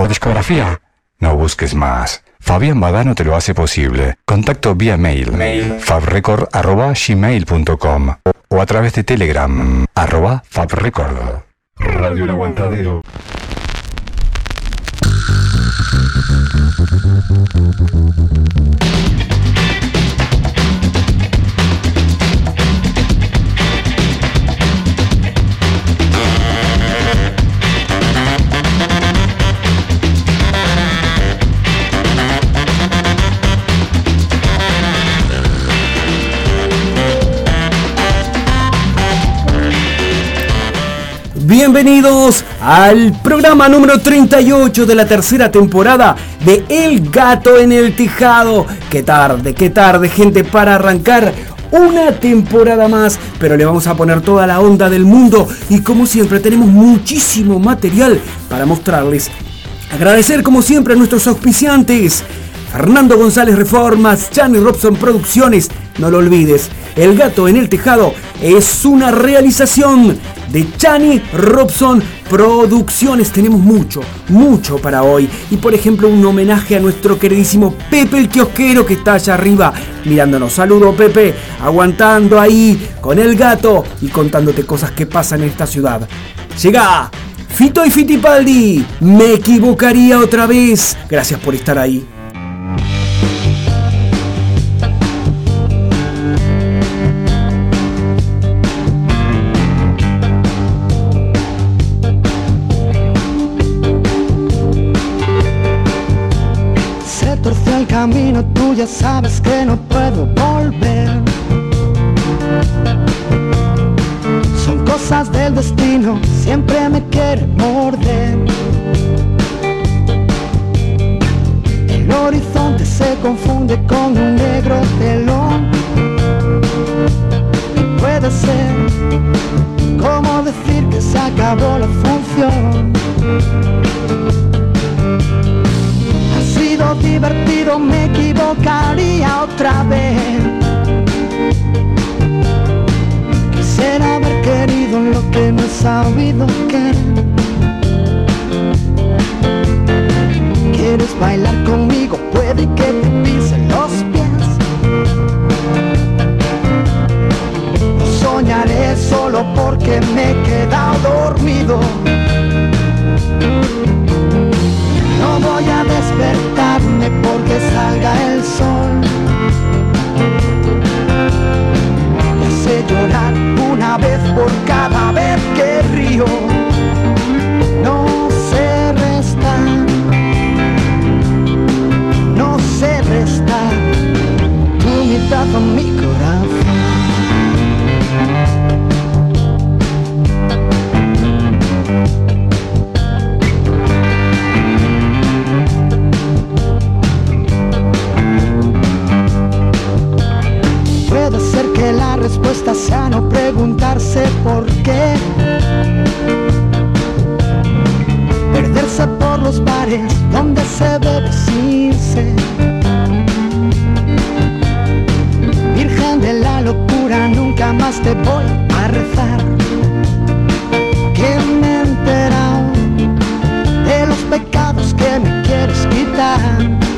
o discografía? No busques más. Fabián Badano te lo hace posible. Contacto vía mail, fabrecord.gmail.com o a través de Telegram, arroba fabrecord. Radio El Aguantadero. Bienvenidos al programa número 38 de la tercera temporada de El Gato en el Tejado. Qué tarde, qué tarde, gente, para arrancar una temporada más, pero le vamos a poner toda la onda del mundo y como siempre tenemos muchísimo material para mostrarles. Agradecer como siempre a nuestros auspiciantes. Fernando González Reformas, Chani Robson Producciones, no lo olvides, El Gato en el Tejado es una realización de Chani Robson Producciones. Tenemos mucho, mucho para hoy. Y por ejemplo, un homenaje a nuestro queridísimo Pepe el kiosquero que está allá arriba mirándonos. Saludo Pepe, aguantando ahí con el gato y contándote cosas que pasan en esta ciudad. Llega Fito y Fitipaldi. Me equivocaría otra vez. Gracias por estar ahí. Ya sabes que no puedo volver. Son cosas del destino, divertido, me equivocaría otra vez. Quisiera haber querido lo que no he sabido querer. ¿Quieres bailar conmigo? Puede que te pisen los pies. No soñaré solo porque me he quedado dormido. Voy a despertarme porque salga el sol. Me hace llorar una vez por cada vez que río. No sé restar, no sé restar tu mitad a la respuesta sea no preguntarse por qué. Perderse por los bares donde se bebe sin sed. Virgen de la locura, nunca más te voy a rezar. Que me he enterado de los pecados que me quieres quitar.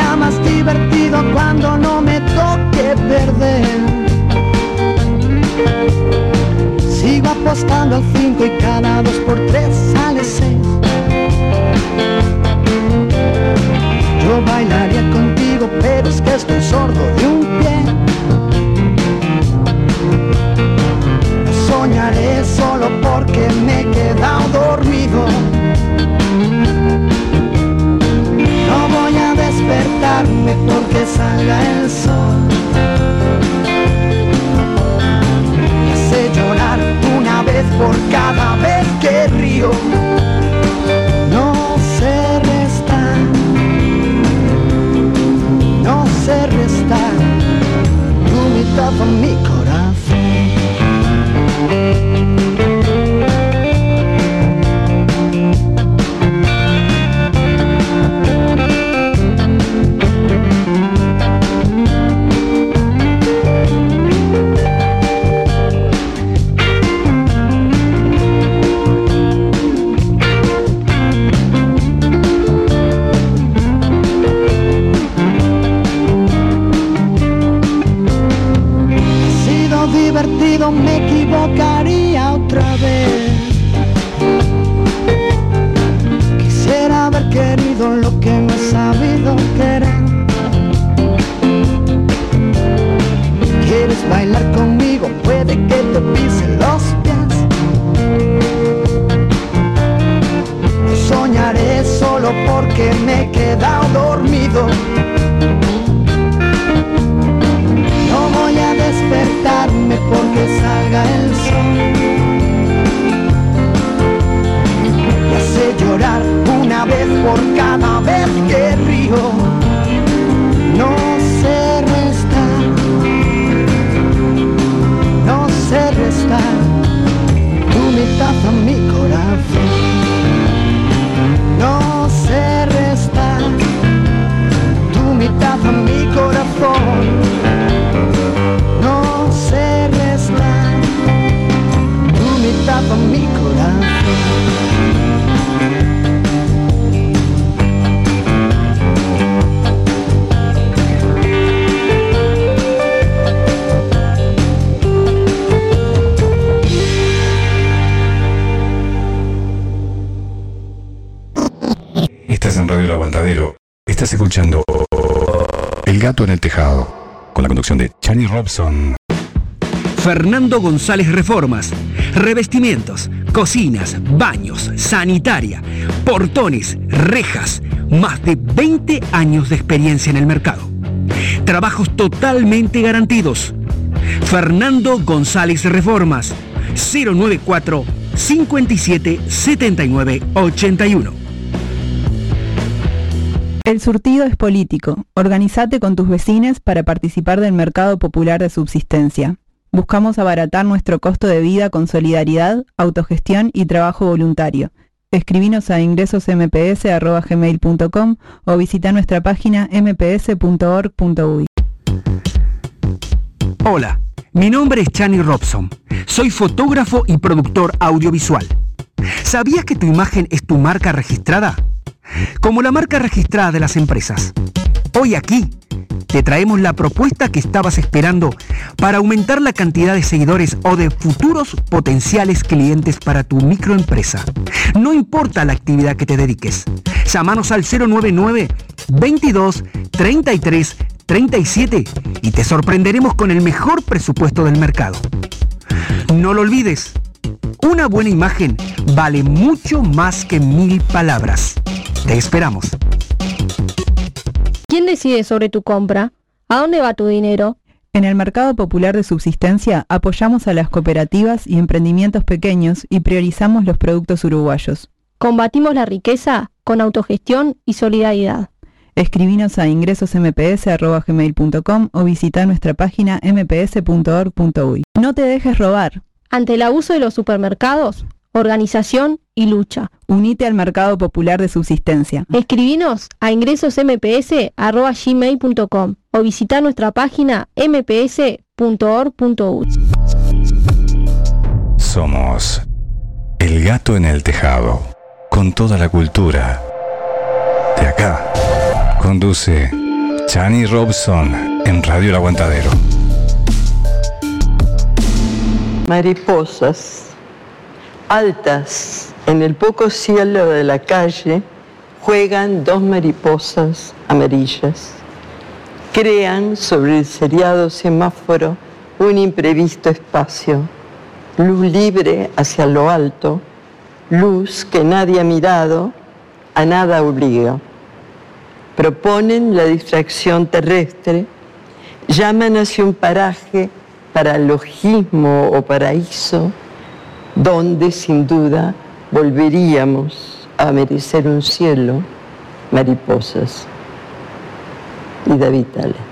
Será más divertido cuando no me toque perder. Sigo apostando al 5 y cada 2 por 3 sale 6. Yo bailaría contigo, pero es que estoy sordo de un pie. Soñaré solo porque me he quedado porque salga el sol. Me hace llorar una vez por cada vez que río. No se resta, no se resta tu mitad con mi corazón. Fernando González Reformas. Revestimientos, cocinas, baños, sanitaria, portones, rejas. Más de 20 años de experiencia en el mercado. Trabajos totalmente garantidos. Fernando González Reformas. 094 57 79 81. El surtido es político. Organizate con tus vecinos para participar del mercado popular de subsistencia. Buscamos abaratar nuestro costo de vida con solidaridad, autogestión y trabajo voluntario. Escribinos a ingresosmps.gmail.com o visita nuestra página mps.org.uy. Hola, mi nombre es Chani Robson. Soy fotógrafo y productor audiovisual. ¿Sabías que tu imagen es tu marca registrada? Como la marca registrada de las empresas. Hoy aquí te traemos la propuesta que estabas esperando para aumentar la cantidad de seguidores o de futuros potenciales clientes para tu microempresa. No importa la actividad que te dediques. Llámanos al 099 22 33 37 y te sorprenderemos con el mejor presupuesto del mercado. No lo olvides, una buena imagen vale mucho más que mil palabras. Te esperamos. ¿Quién decide sobre tu compra? ¿A dónde va tu dinero? En el mercado popular de subsistencia apoyamos a las cooperativas y emprendimientos pequeños y priorizamos los productos uruguayos. Combatimos la riqueza con autogestión y solidaridad. Escribinos a ingresosmps.gmail.com o visita nuestra página mps.org.uy. No te dejes robar. Ante el abuso de los supermercados, organización y lucha. Unite al mercado popular de subsistencia. Escribinos a ingresosmps.gmail.com o visita nuestra página mps.org.uy. Somos El Gato en el Tejado. Con toda la cultura. De acá. Conduce Chani Robson en Radio El Aguantadero. mariposas altas en el poco cielo de la calle juegan dos mariposas amarillas. Crean sobre el seriado semáforo un imprevisto espacio, luz libre hacia lo alto, luz que nadie ha mirado, a nada obliga. Proponen la distracción terrestre, llaman hacia un paraje para logismo o paraíso, donde sin duda volveríamos a merecer un cielo, mariposas. Y David Tale.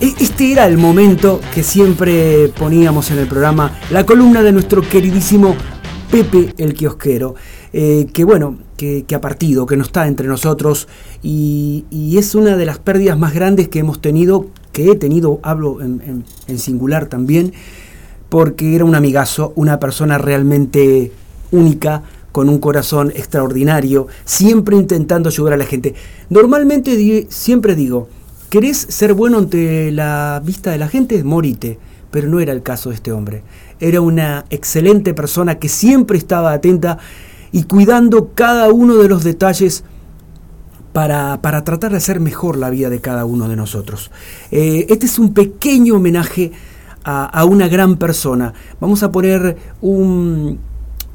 E- este era el momento que siempre poníamos en el programa, la columna de nuestro queridísimo Pepe el Kiosquero, eh, que bueno, que, ha partido, que no está entre nosotros y, y es una de las pérdidas más grandes que hemos tenido, que he tenido, hablo en, en- en singular también, porque era un amigazo, una persona realmente única, con un corazón extraordinario, siempre intentando ayudar a la gente. Normalmente di- siempre digo, ¿querés ser bueno ante la vista de la gente? Morite. Pero no era el caso de este hombre. Era una excelente persona que siempre estaba atenta y cuidando cada uno de los detalles para, para tratar de hacer mejor la vida de cada uno de nosotros. Eh, este es un pequeño homenaje a, a una gran persona. Vamos a poner un,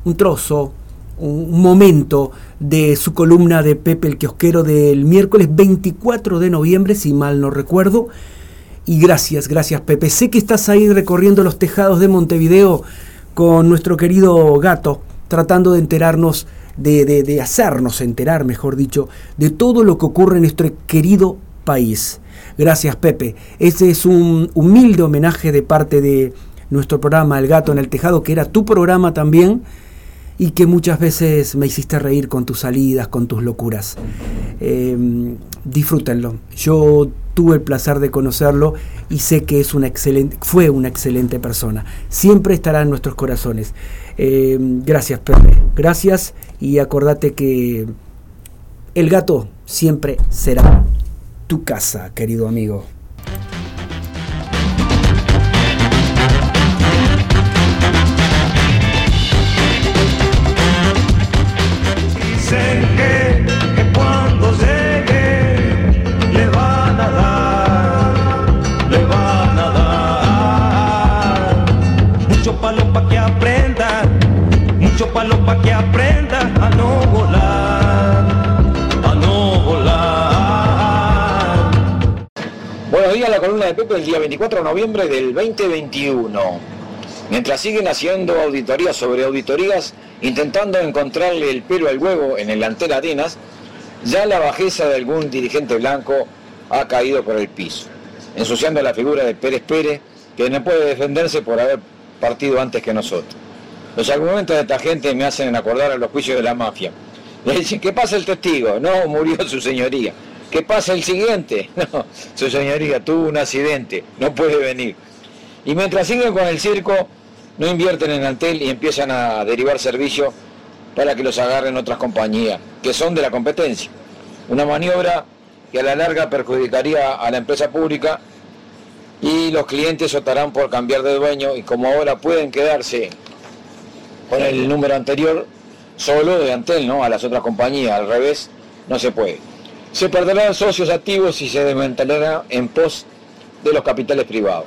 un trozo, un, momento de su columna de Pepe el Kiosquero del miércoles 24 de noviembre, si mal no recuerdo. Y gracias, gracias Pepe. Sé que estás ahí recorriendo los tejados de Montevideo con nuestro querido gato, tratando de enterarnos, de, de- hacernos enterar, mejor dicho, de todo lo que ocurre en nuestro querido país. Gracias Pepe. Este es un humilde homenaje de parte de nuestro programa El Gato en el Tejado, que era tu programa también y que muchas veces me hiciste reír con tus salidas, con tus locuras. Eh, disfrútenlo. Yo tuve el placer de conocerlo y sé que es una excelente, fue una excelente persona. Siempre estará en nuestros corazones. Eh, gracias, Pepe. Gracias y acordate que el gato siempre será tu casa, querido amigo. Pa' que aprenda a no volar, a no volar. Buenos días, la columna de Pepe el día 24 de noviembre del 2021. Mientras siguen haciendo auditorías sobre auditorías, intentando encontrarle el pelo al huevo en el Antel Arenas, ya la bajeza de algún dirigente blanco ha caído por el piso, ensuciando la figura de Pérez Pérez, que no puede defenderse por haber partido antes que nosotros. Los argumentos de esta gente me hacen acordar a los juicios de la mafia. Le dicen, ¿qué pasa el testigo? No, murió su señoría. ¿Qué pasa el siguiente? No, su señoría tuvo un accidente, no puede venir. Y mientras siguen con el circo, no invierten en Antel y empiezan a derivar servicios para que los agarren otras compañías, que son de la competencia. Una maniobra que a la larga perjudicaría a la empresa pública y los clientes optarán por cambiar de dueño y como ahora pueden quedarse con el número anterior solo de Antel, ¿no? A las otras compañías, al revés, no se puede. Se perderán socios activos y se desmantelará en pos de los capitales privados.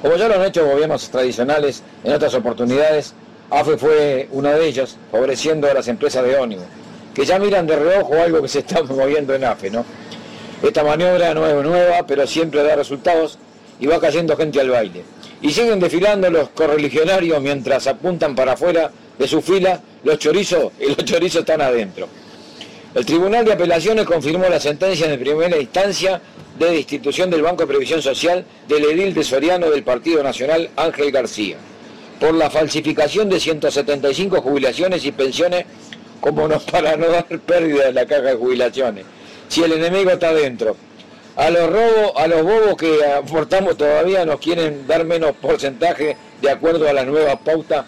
Como ya lo han hecho gobiernos tradicionales en otras oportunidades, AFE fue una de ellas, favoreciendo a las empresas de ónibus, que ya miran de reojo algo que se está moviendo en AFE, ¿no? Esta maniobra no es nueva, pero siempre da resultados y va cayendo gente al baile. Y siguen desfilando los correligionarios mientras apuntan para afuera de su fila los chorizos y los chorizos están adentro. El Tribunal de Apelaciones confirmó la sentencia de primera instancia de destitución del Banco de Previsión Social del edil de Soriano del Partido Nacional Ángel García por la falsificación de 175 jubilaciones y pensiones como no para no dar pérdida en la caja de jubilaciones. Si el enemigo está dentro. A los robos, a los bobos que aportamos todavía nos quieren dar menos porcentaje de acuerdo a las nuevas pautas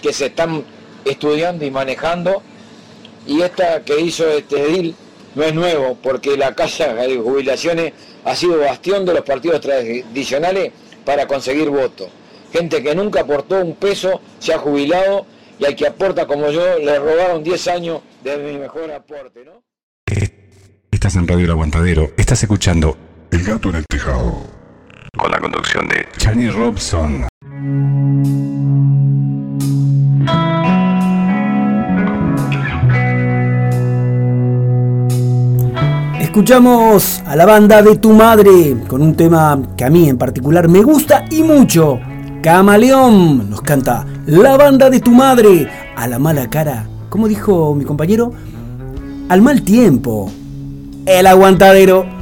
que se están estudiando y manejando. Y esta que hizo este edil no es nuevo, porque la caja de jubilaciones ha sido bastión de los partidos tradicionales para conseguir votos. Gente que nunca aportó un peso se ha jubilado y al que aporta como yo le robaron 10 años de mi mejor aporte, ¿no? Estás en Radio El Aguantadero. Estás escuchando El gato en el tejado. con la conducción de Chani Robson. Escuchamos a la banda de tu madre con un tema que a mí en particular me gusta y mucho. Camaleón nos canta La banda de tu madre a la mala cara. Como dijo mi compañero, al mal tiempo. El aguantadero.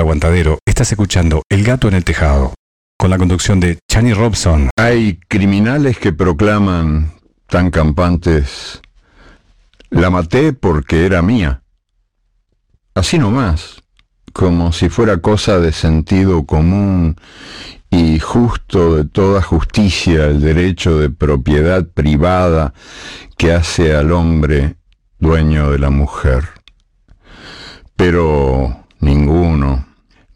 Aguantadero. Estás escuchando El Gato en el Tejado. Con la conducción de Chani Robson. Hay criminales que proclaman tan campantes, la maté porque era mía. Así nomás, como si fuera cosa de sentido común y justo de toda justicia el derecho de propiedad privada que hace al hombre dueño de la mujer. Pero ninguno,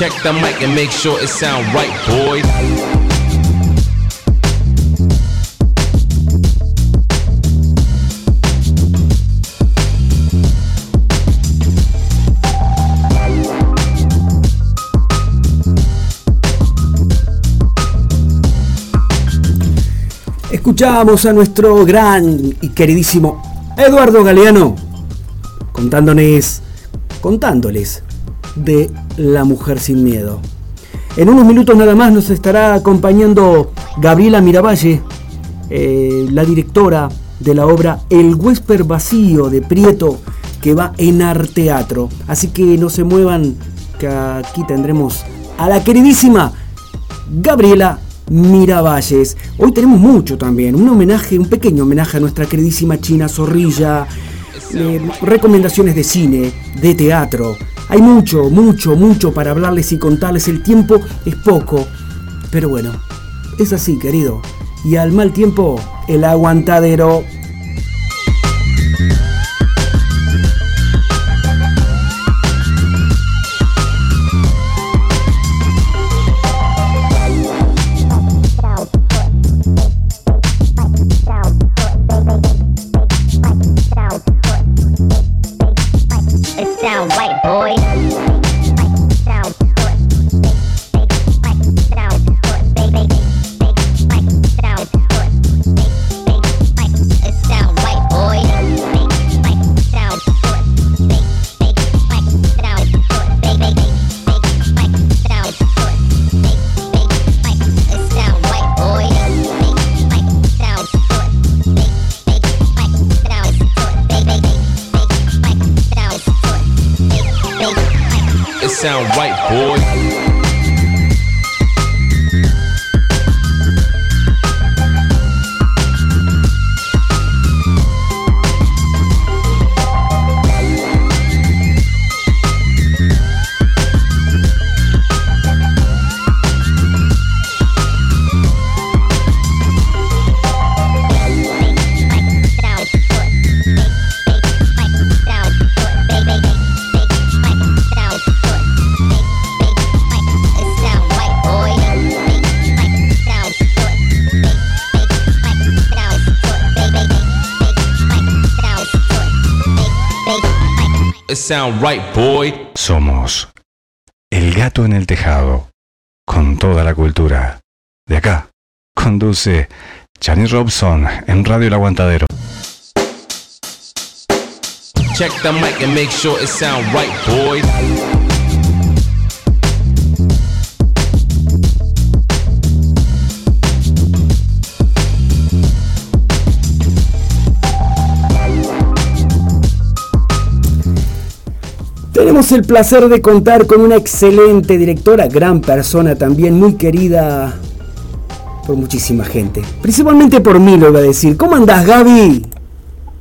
Check the mic and make sure it sound right, boys. Escuchamos a nuestro gran y queridísimo Eduardo Galeano contándoles, contándoles de La Mujer Sin Miedo. En unos minutos nada más nos estará acompañando Gabriela Miravalle, eh, la directora de la obra El huésped vacío de Prieto, que va en Arteatro. Así que no se muevan, que aquí tendremos a la queridísima Gabriela Miravalles. Hoy tenemos mucho también, un homenaje, un pequeño homenaje a nuestra queridísima China Zorrilla, eh, recomendaciones de cine, de teatro. Hay mucho, mucho, mucho para hablarles y contarles. El tiempo es poco, pero bueno, es así, querido. Y al mal tiempo, el aguantadero. Sound right, boy. Somos El Gato en el Tejado. Con toda la cultura. De acá. Conduce Chani Robson en Radio El Aguantadero. Check the mic and make sure it sound right, boys. Tenemos el placer de contar con una excelente directora, gran persona también, muy querida por muchísima gente. Principalmente por mí, lo iba a decir. ¿Cómo andás, Gaby?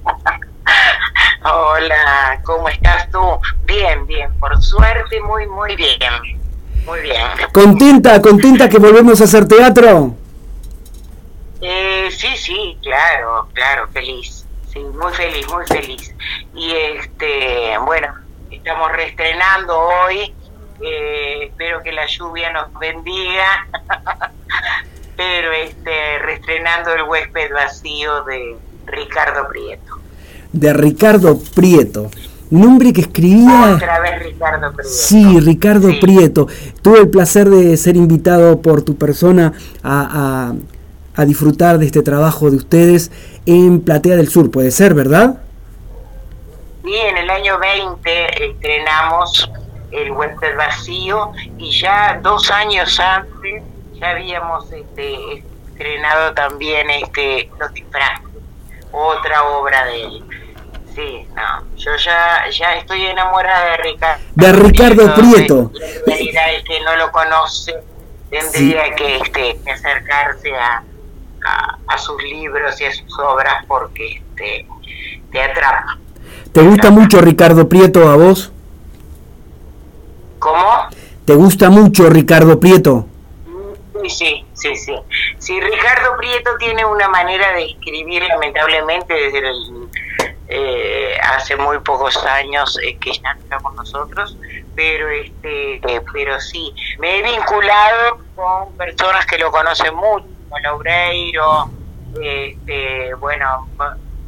Hola, ¿cómo estás tú? Bien, bien, por suerte, muy, muy bien. Muy bien. ¿Contenta, contenta que volvemos a hacer teatro? Eh, sí, sí, claro, claro, feliz. Sí, muy feliz, muy feliz. Y este, bueno, estamos reestrenando hoy. eh, espero que la lluvia nos bendiga. Pero este, reestrenando el huésped vacío de Ricardo Prieto. De Ricardo Prieto. Nombre que escribía... Otra vez Ricardo Prieto. Sí, Ricardo Prieto. Tuve el placer de ser invitado por tu persona a, a- a disfrutar de este trabajo de ustedes en Platea del Sur, puede ser, ¿verdad? Y en el año 20 estrenamos El huésped vacío y ya dos años antes ya habíamos este, estrenado también este Los disfraces, otra obra de él. Sí, no, yo ya, ya estoy enamorada de Ricardo. De Ricardo Prieto. En realidad el que no lo conoce tendría que este, acercarse a, a, a sus libros y a sus obras porque este, te atrapa. ¿Te gusta mucho Ricardo Prieto a vos? ¿Cómo? ¿Te gusta mucho Ricardo Prieto? Sí, sí, sí, sí. Sí, Ricardo Prieto tiene una manera de escribir, lamentablemente, desde el, eh, hace muy pocos años eh, que ya no estamos nosotros, pero este, eh, pero sí, me he vinculado con personas que lo conocen mucho, como Laureiro, este, bueno,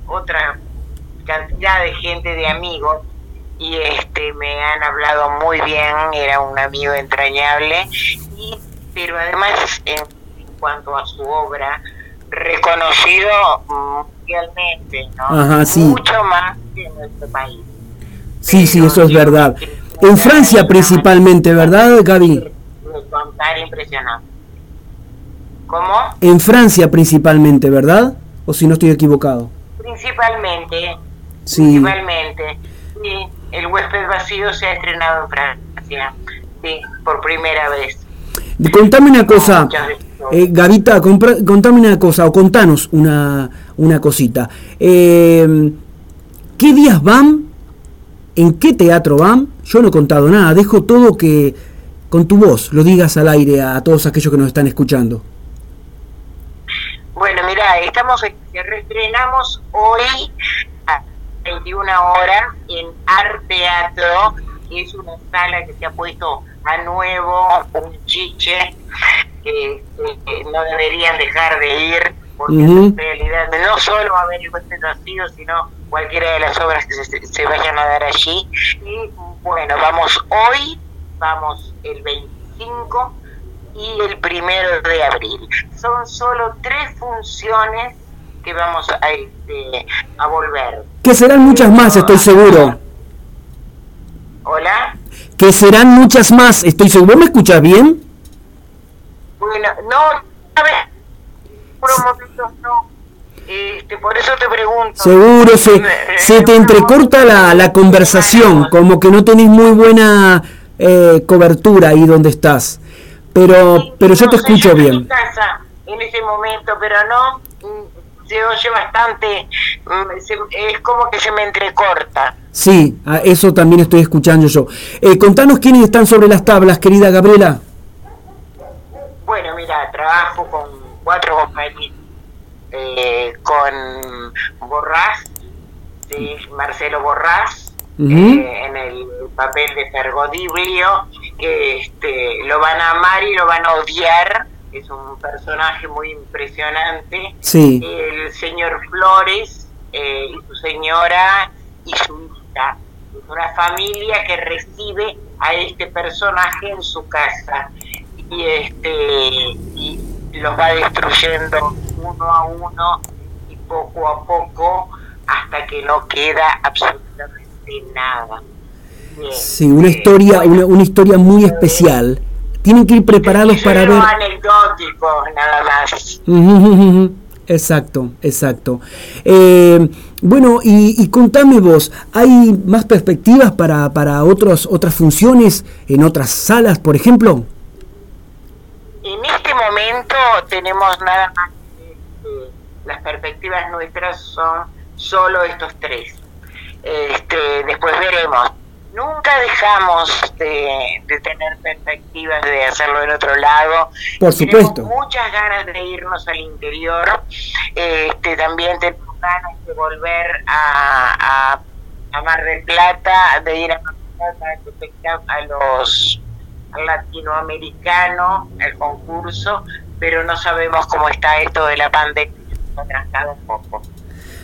otra cantidad de gente de amigos y este me han hablado muy bien, era un amigo entrañable y pero además en, en cuanto a su obra reconocido mundialmente, ¿no? Ajá, sí. Mucho más que en nuestro país. Sí, sí, eso es verdad. En Francia principalmente, ¿verdad, Gaby? Impresionante. ¿Cómo? En Francia principalmente, ¿verdad? O si no estoy equivocado. Principalmente, Sí. principalmente. Sí, el huésped vacío se ha estrenado en Francia, sí, por primera vez. Contame una cosa, eh, Gavita, compra- contame una cosa, o contanos una, una cosita. Eh, ¿Qué días van? ¿En qué teatro van? Yo no he contado nada, dejo todo que con tu voz lo digas al aire a todos aquellos que nos están escuchando. Bueno, mira, estamos reestrenamos hoy a 21 horas en Art Teatro, que es una sala que se ha puesto a nuevo, un chiche, que, que no deberían dejar de ir, porque Ujú. en realidad no solo va a haber el vacío, sino cualquiera de las obras que se, se vayan a dar allí. Y bueno, vamos hoy, vamos el 25 y el primero de abril. Son solo tres funciones que vamos a, este, a volver. Que serán muchas más, estoy seguro. Hola. Que serán muchas más, estoy seguro. ¿Vos me escuchas bien? Bueno, no, a ver, por un momento no. Este, por eso te pregunto. Seguro, se, se te entrecorta la, la conversación, como que no tenés muy buena eh, cobertura ahí donde estás. Pero, pero yo te escucho en bien. casa en ese momento, pero no, se oye bastante, mm, es como que se me entrecorta. Sí, a eso también estoy escuchando yo. Eh, contanos quiénes están sobre las tablas, querida Gabriela. Bueno, mira, trabajo con cuatro compañeros, eh, con Borrás, sí, Marcelo Borrás, eh, en el papel de Fergodiblio, que este, lo van a amar y lo van a odiar, es un personaje muy impresionante. Sí. El señor Flores eh, y su señora y su hija. Es una familia que recibe a este personaje en su casa y este y los va destruyendo uno a uno y poco a poco hasta que no queda absolutamente nada. Bien. Sí, una historia, una, una historia muy especial. Tienen que ir preparados para ver. anecdótico nada más. Exacto, exacto. Eh, bueno, y, y contame vos, ¿hay más perspectivas para, para otros, otras funciones en otras salas, por ejemplo? En este momento tenemos nada más las perspectivas nuestras son solo estos tres. Este, después veremos. Nunca dejamos de, de tener perspectivas de hacerlo en otro lado. Por Tenemos supuesto. muchas ganas de irnos al interior. Este, también tenemos ganas de volver a, a, a Mar del Plata, de ir a Mar del Plata a los al latinoamericano, al concurso, pero no sabemos cómo está esto de la pandemia, nos ha un poco.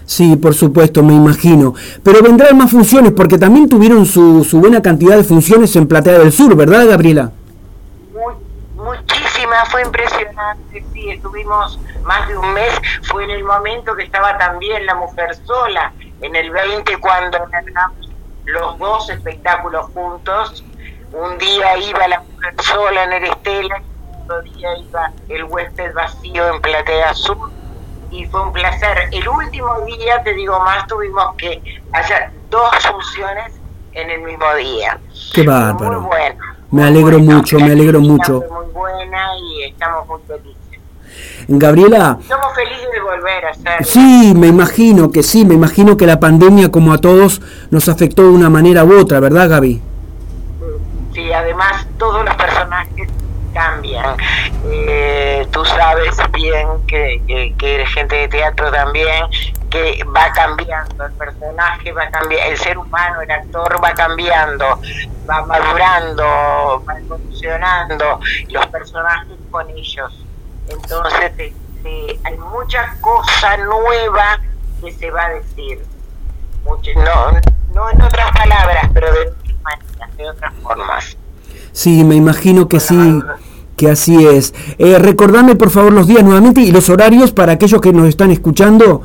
Sí, por supuesto, me imagino. Pero vendrán más funciones porque también tuvieron su, su buena cantidad de funciones en Platea del Sur, ¿verdad, Gabriela? Muchísimas, fue impresionante, sí, estuvimos más de un mes, fue en el momento que estaba también la mujer sola, en el 20 cuando ganamos los dos espectáculos juntos, un día iba la mujer sola en el Estela, otro día iba el huésped vacío en Platea Sur, y fue un placer. El último día, te digo más, tuvimos que hacer dos funciones en el mismo día. Qué Muy bárbaro. bueno. Me alegro mucho, me alegro mucho. Fue muy buena y estamos muy felices. Gabriela, Somos felices de volver a hacer. sí, me imagino que sí, me imagino que la pandemia como a todos nos afectó de una manera u otra, ¿verdad, Gaby? Sí, además todos los personajes cambian. Eh, tú sabes bien que, que, que eres gente de teatro también, que va cambiando, el personaje va cambiando, el ser humano, el actor va cambiando, va madurando, va evolucionando, los personajes con ellos. Entonces hay mucha cosa nueva que se va a decir. Mucho- no, no en otras palabras, pero de otras maneras, de otras formas. Sí, me imagino que sí, que así es. Eh, recordame por favor los días nuevamente y los horarios para aquellos que nos están escuchando.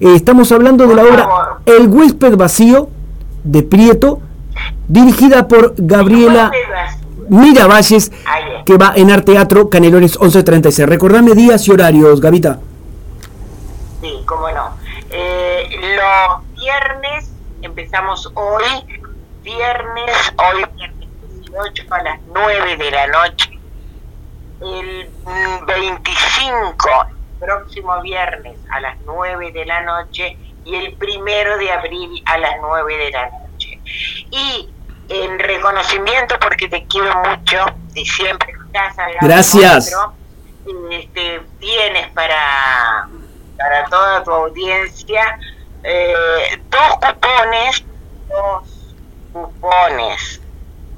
Eh, estamos hablando de la obra El huésped vacío de Prieto, dirigida por Gabriela Miravalles, que va en Arteatro Canelones 1136. Recordame días y horarios, Gavita. Sí, cómo no. Eh, los viernes empezamos hoy, viernes, hoy viernes 18 a las 9 de la noche. El mm, 25, próximo viernes a las 9 de la noche. Y el primero de abril a las 9 de la noche. Y en reconocimiento, porque te quiero mucho y siempre estás al lado Gracias. nuestro, este, tienes para, para toda tu audiencia eh, dos cupones, dos cupones,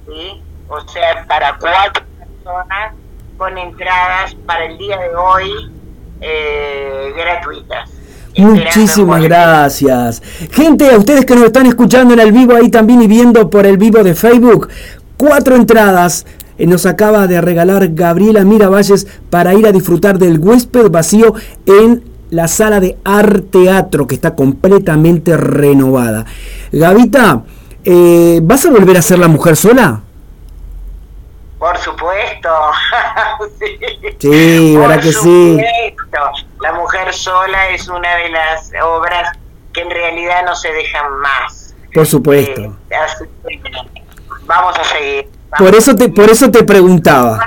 ¿sí? O sea, para cuatro personas con entradas para el día de hoy eh, gratuitas. Muchísimas gracias. Gente, a ustedes que nos están escuchando en el vivo ahí también y viendo por el vivo de Facebook, cuatro entradas eh, nos acaba de regalar Gabriela Miravalles para ir a disfrutar del huésped vacío en la sala de Arteatro que está completamente renovada. Gavita, eh, ¿vas a volver a ser la mujer sola? Por supuesto. sí, Sí, Por ¿verdad que sí? supuesto. La mujer sola es una de las obras que en realidad no se dejan más. Por supuesto. Eh, así que vamos a seguir. Por eso te, por eso te preguntaba.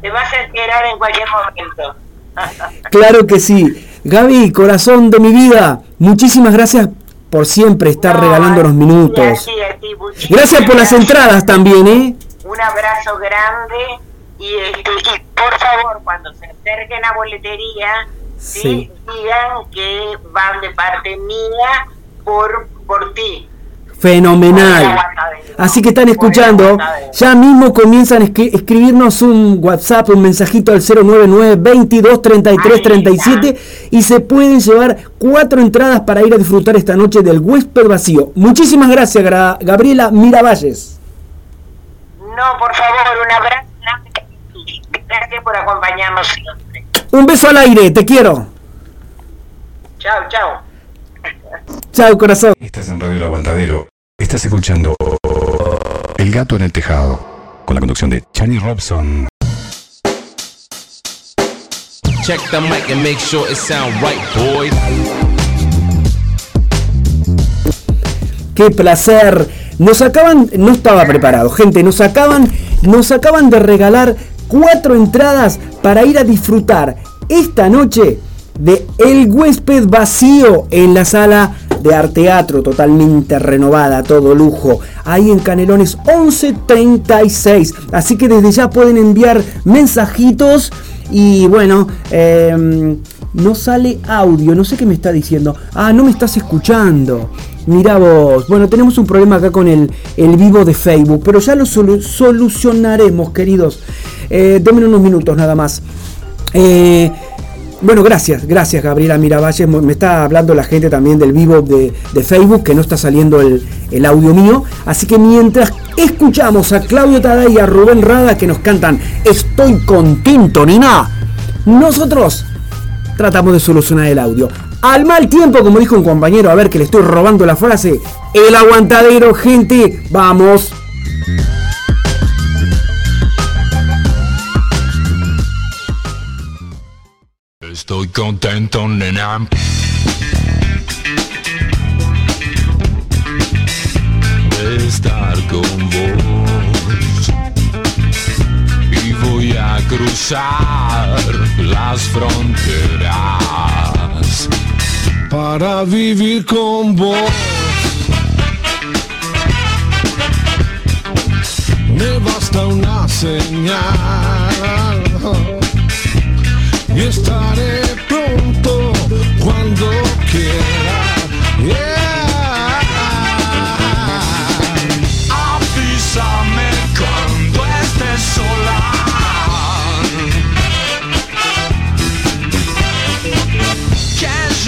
Te vas a enterar en cualquier momento. Claro que sí. Gaby, corazón de mi vida, muchísimas gracias por siempre estar regalándonos minutos. Sí, Gracias por las entradas también, ¿eh? Un abrazo grande y, este, y por favor, cuando se acerquen a boletería, ¿sí? Sí. digan que van de parte mía por, por ti. Fenomenal. Así que están escuchando, ya mismo comienzan a escri- escribirnos un WhatsApp, un mensajito al 099 22 33 37 y se pueden llevar cuatro entradas para ir a disfrutar esta noche del huésped vacío. Muchísimas gracias, Gra- Gabriela Miravalles. No, por favor, un abrazo gracias por acompañarnos siempre. Un beso al aire, te quiero. Chao, chao. Chao, corazón. Estás en Radio El Aguantadero. Estás escuchando El Gato en el Tejado. Con la conducción de Chani Robson. Check the mic and make sure it sound right, boys. Qué placer. Nos acaban, no estaba preparado, gente, nos acaban, nos acaban de regalar cuatro entradas para ir a disfrutar esta noche de El huésped vacío en la sala de Arteatro, totalmente renovada, todo lujo, ahí en Canelones 1136. Así que desde ya pueden enviar mensajitos y bueno, em, no sale audio, no sé qué me está diciendo. Ah, no me estás escuchando. Mira vos, bueno, tenemos un problema acá con el, el vivo de Facebook, pero ya lo solu- solucionaremos, queridos. Eh, unos minutos nada más. Eh, Bueno, gracias, gracias Gabriela Miravalle. Mo- Me está hablando la gente también del vivo de, de Facebook, que no está saliendo el, el audio mío. Así que mientras escuchamos a Claudio Taday y a Rubén Rada que nos cantan Estoy contento, Nina, nosotros tratamos de solucionar el audio. Al mal tiempo, como dijo un compañero, a ver que le estoy robando la frase, el aguantadero, gente, vamos. Estoy contento, nena. Cruzar las fronteras para vivir con vos. Me basta una señal y estaré pronto cuando quiera.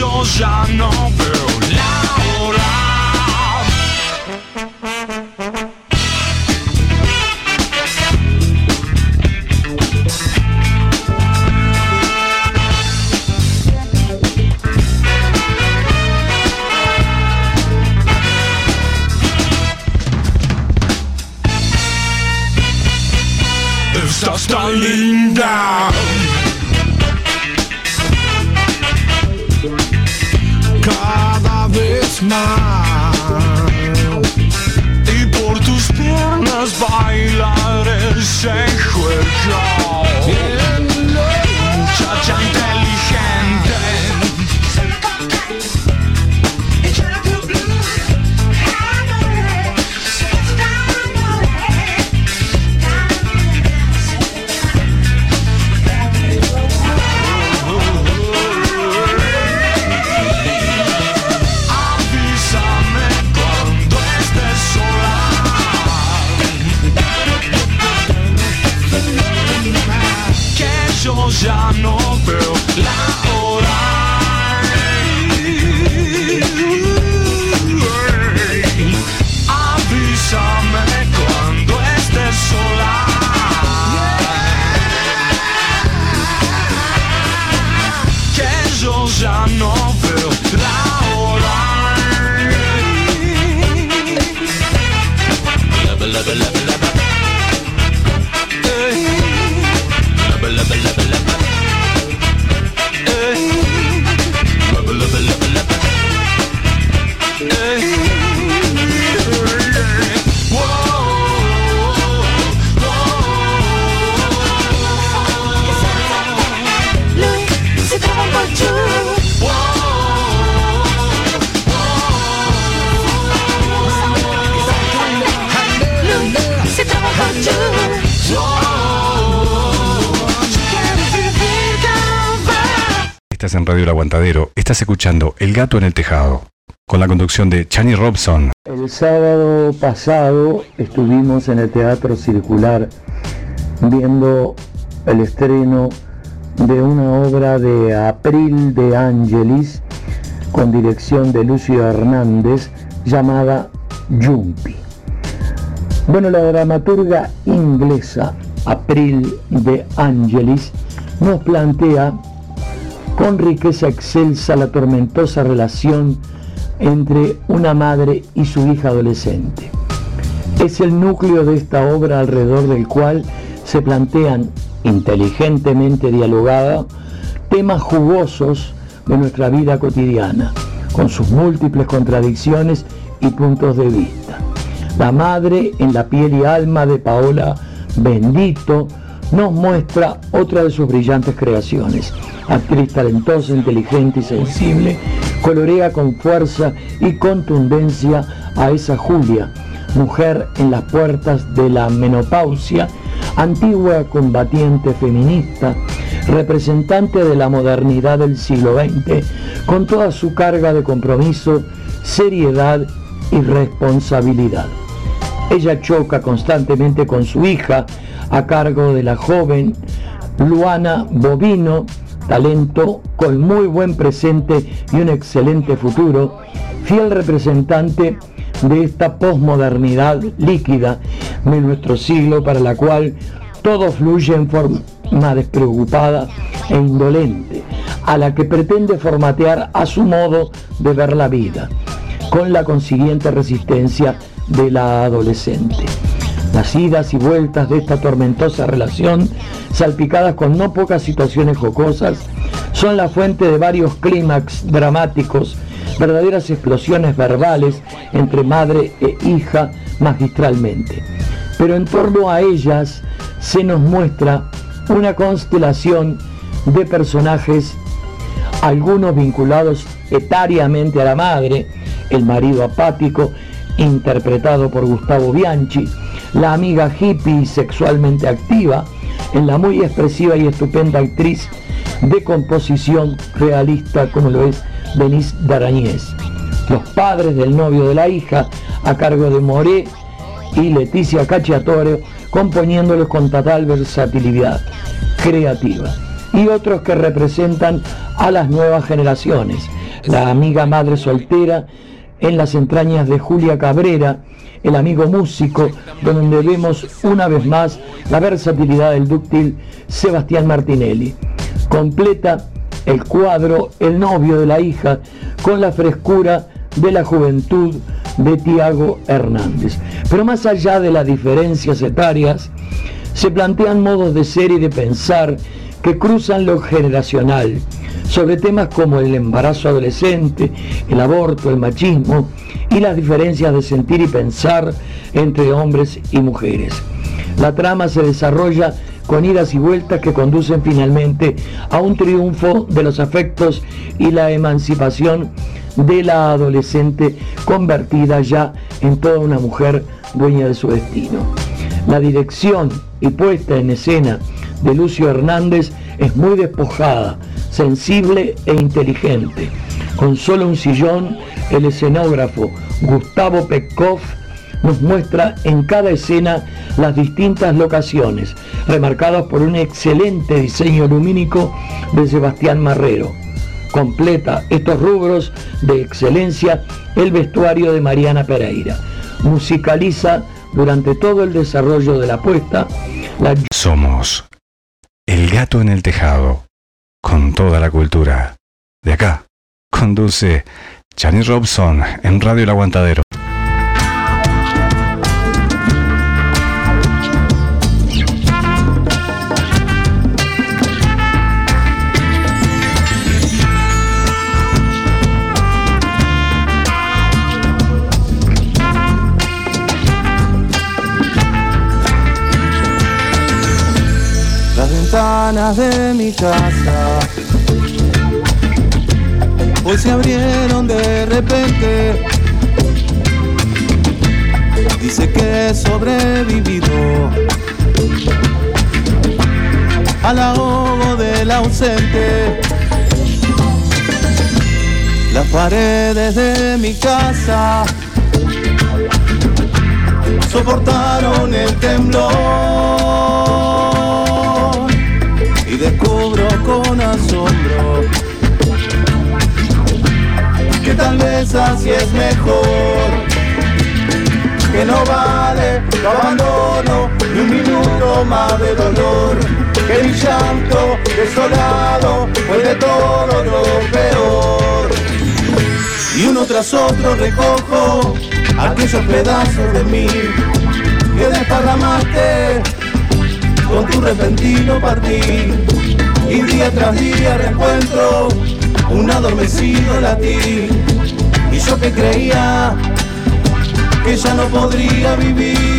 Que yo ya estás escuchando El Gato en el Tejado, con la conducción de Chani Robson. El sábado pasado estuvimos en el Teatro Circular viendo el estreno de una obra de April de Angelis con dirección de Lucio Hernández llamada Jumpy. Bueno, la dramaturga inglesa April de Angelis nos plantea con riqueza excelsa la tormentosa relación entre una madre y su hija adolescente. Es el núcleo de esta obra alrededor del cual se plantean, inteligentemente dialogada, temas jugosos de nuestra vida cotidiana, con sus múltiples contradicciones y puntos de vista. La madre en la piel y alma de Paola Bendito nos muestra otra de sus brillantes creaciones. Actriz talentosa, inteligente y sensible, colorea con fuerza y contundencia a esa Julia, mujer en las puertas de la menopausia, antigua combatiente feminista, representante de la modernidad del siglo XX, con toda su carga de compromiso, seriedad y responsabilidad. Ella choca constantemente con su hija a cargo de la joven Luana Bovino, talento con muy buen presente y un excelente futuro, fiel representante de esta posmodernidad líquida de nuestro siglo para la cual todo fluye en forma despreocupada e indolente, a la que pretende formatear a su modo de ver la vida, con la consiguiente resistencia de la adolescente. Las idas y vueltas de esta tormentosa relación, salpicadas con no pocas situaciones jocosas, son la fuente de varios clímax dramáticos, verdaderas explosiones verbales entre madre e hija magistralmente. Pero en torno a ellas se nos muestra una constelación de personajes, algunos vinculados etariamente a la madre, el marido apático, interpretado por Gustavo Bianchi, la amiga hippie sexualmente activa, en la muy expresiva y estupenda actriz de composición realista como lo es Denise Darañez. Los padres del novio de la hija, a cargo de Moré y Leticia Cacciatore, componiéndolos con total versatilidad creativa. Y otros que representan a las nuevas generaciones. La amiga madre soltera en las entrañas de Julia Cabrera, el amigo músico, donde vemos una vez más la versatilidad del dúctil Sebastián Martinelli. Completa el cuadro El novio de la hija con la frescura de la juventud de Tiago Hernández. Pero más allá de las diferencias etarias, se plantean modos de ser y de pensar que cruzan lo generacional sobre temas como el embarazo adolescente, el aborto, el machismo y las diferencias de sentir y pensar entre hombres y mujeres. La trama se desarrolla con idas y vueltas que conducen finalmente a un triunfo de los afectos y la emancipación de la adolescente convertida ya en toda una mujer dueña de su destino. La dirección y puesta en escena de Lucio Hernández es muy despojada, sensible e inteligente. Con solo un sillón, el escenógrafo Gustavo Petkov nos muestra en cada escena las distintas locaciones, remarcadas por un excelente diseño lumínico de Sebastián Marrero. Completa estos rubros de excelencia el vestuario de Mariana Pereira. Musicaliza durante todo el desarrollo de la puesta la Somos el gato en el tejado, con toda la cultura. De acá, conduce Chani Robson en Radio El Aguantadero. De mi casa hoy se abrieron de repente. Dice que he sobrevivido al ahogo del ausente. Las paredes de mi casa soportaron el temblor con asombro. Que tal vez así es mejor. Que no vale lo abandono ni un minuto más de dolor. Que mi llanto desolado fue de todo lo peor. Y uno tras otro recojo aquellos pedazos de mí que desparramaste con tu repentino partir y día tras día reencuentro un adormecido latir. Y yo que creía que ya no podría vivir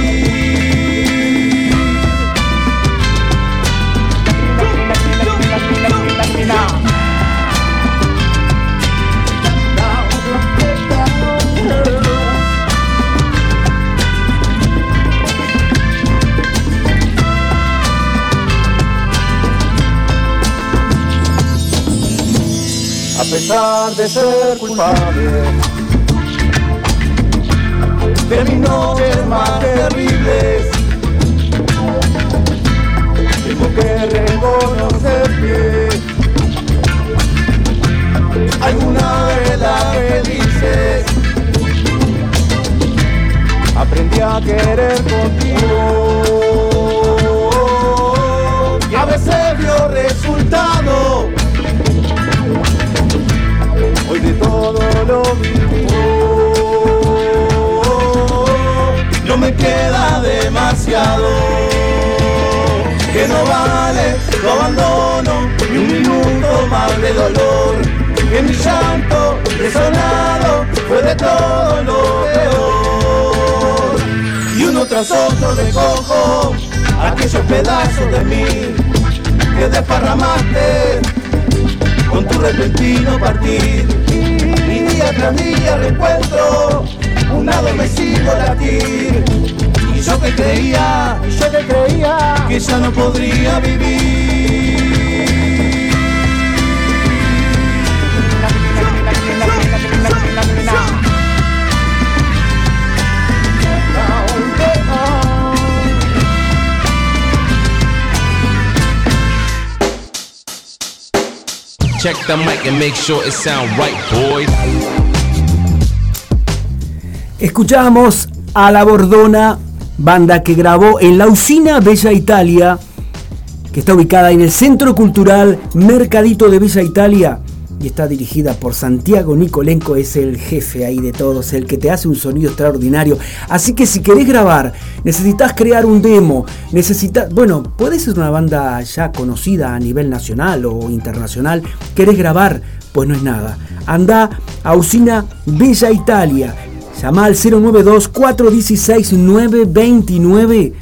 A pesar de ser culpable de mis noches más terribles, tengo que reconocer que alguna verdad que dices aprendí a querer contigo y a veces vio resultado. Todo lo vivo, no me queda demasiado. Que no vale tu abandono ni un minuto más de dolor. Que mi llanto desolado fue de todo lo peor. Y uno tras otro recojo aquellos pedazos de mí que desparramaste con tu repentino partir. Día tras día reencuentro un adormecido latir. Y yo que creía, y yo que creía que ya no podría vivir. Check the mic and make sure it sound right, boys. Escuchamos a La Bordona, banda que grabó en la usina Bella Italia, que está ubicada en el Centro Cultural Mercadito de Bella Italia y está dirigida por Santiago Nicolenco, es el jefe ahí de todos, el que te hace un sonido extraordinario. Así que si querés grabar, necesitas crear un demo, necesitas, bueno, puede ser una banda ya conocida a nivel nacional o internacional, querés grabar, pues no es nada. Anda a Usina Bella Italia, llama al 092-416-929,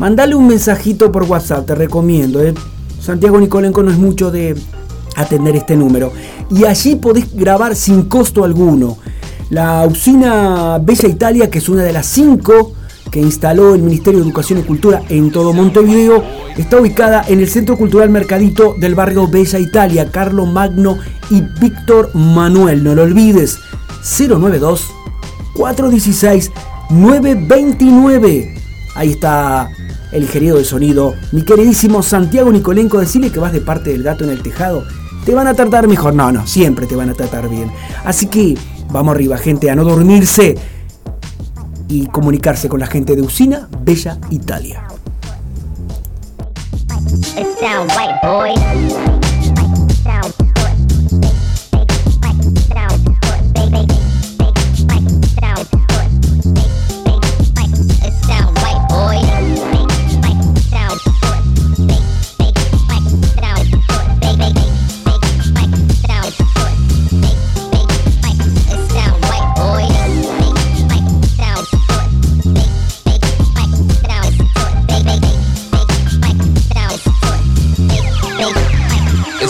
mandale un mensajito por WhatsApp, te recomiendo. ¿eh? Santiago Nicolenco no es mucho de atender este número. Y allí podés grabar sin costo alguno. La usina Bella Italia, que es una de las cinco que instaló el Ministerio de Educación y Cultura en todo Montevideo, está ubicada en el Centro Cultural Mercadito del barrio Bella Italia, Carlos Magno y Víctor Manuel. No lo olvides, 092 416 929. Ahí está el ingeniero de sonido, mi queridísimo Santiago Nicolenco, decirle que vas de parte del gato en el tejado. Te van a tratar mejor. No, no, siempre te van a tratar bien. Así que vamos arriba, gente, a no dormirse y comunicarse con la gente de Usina Bella Italia. It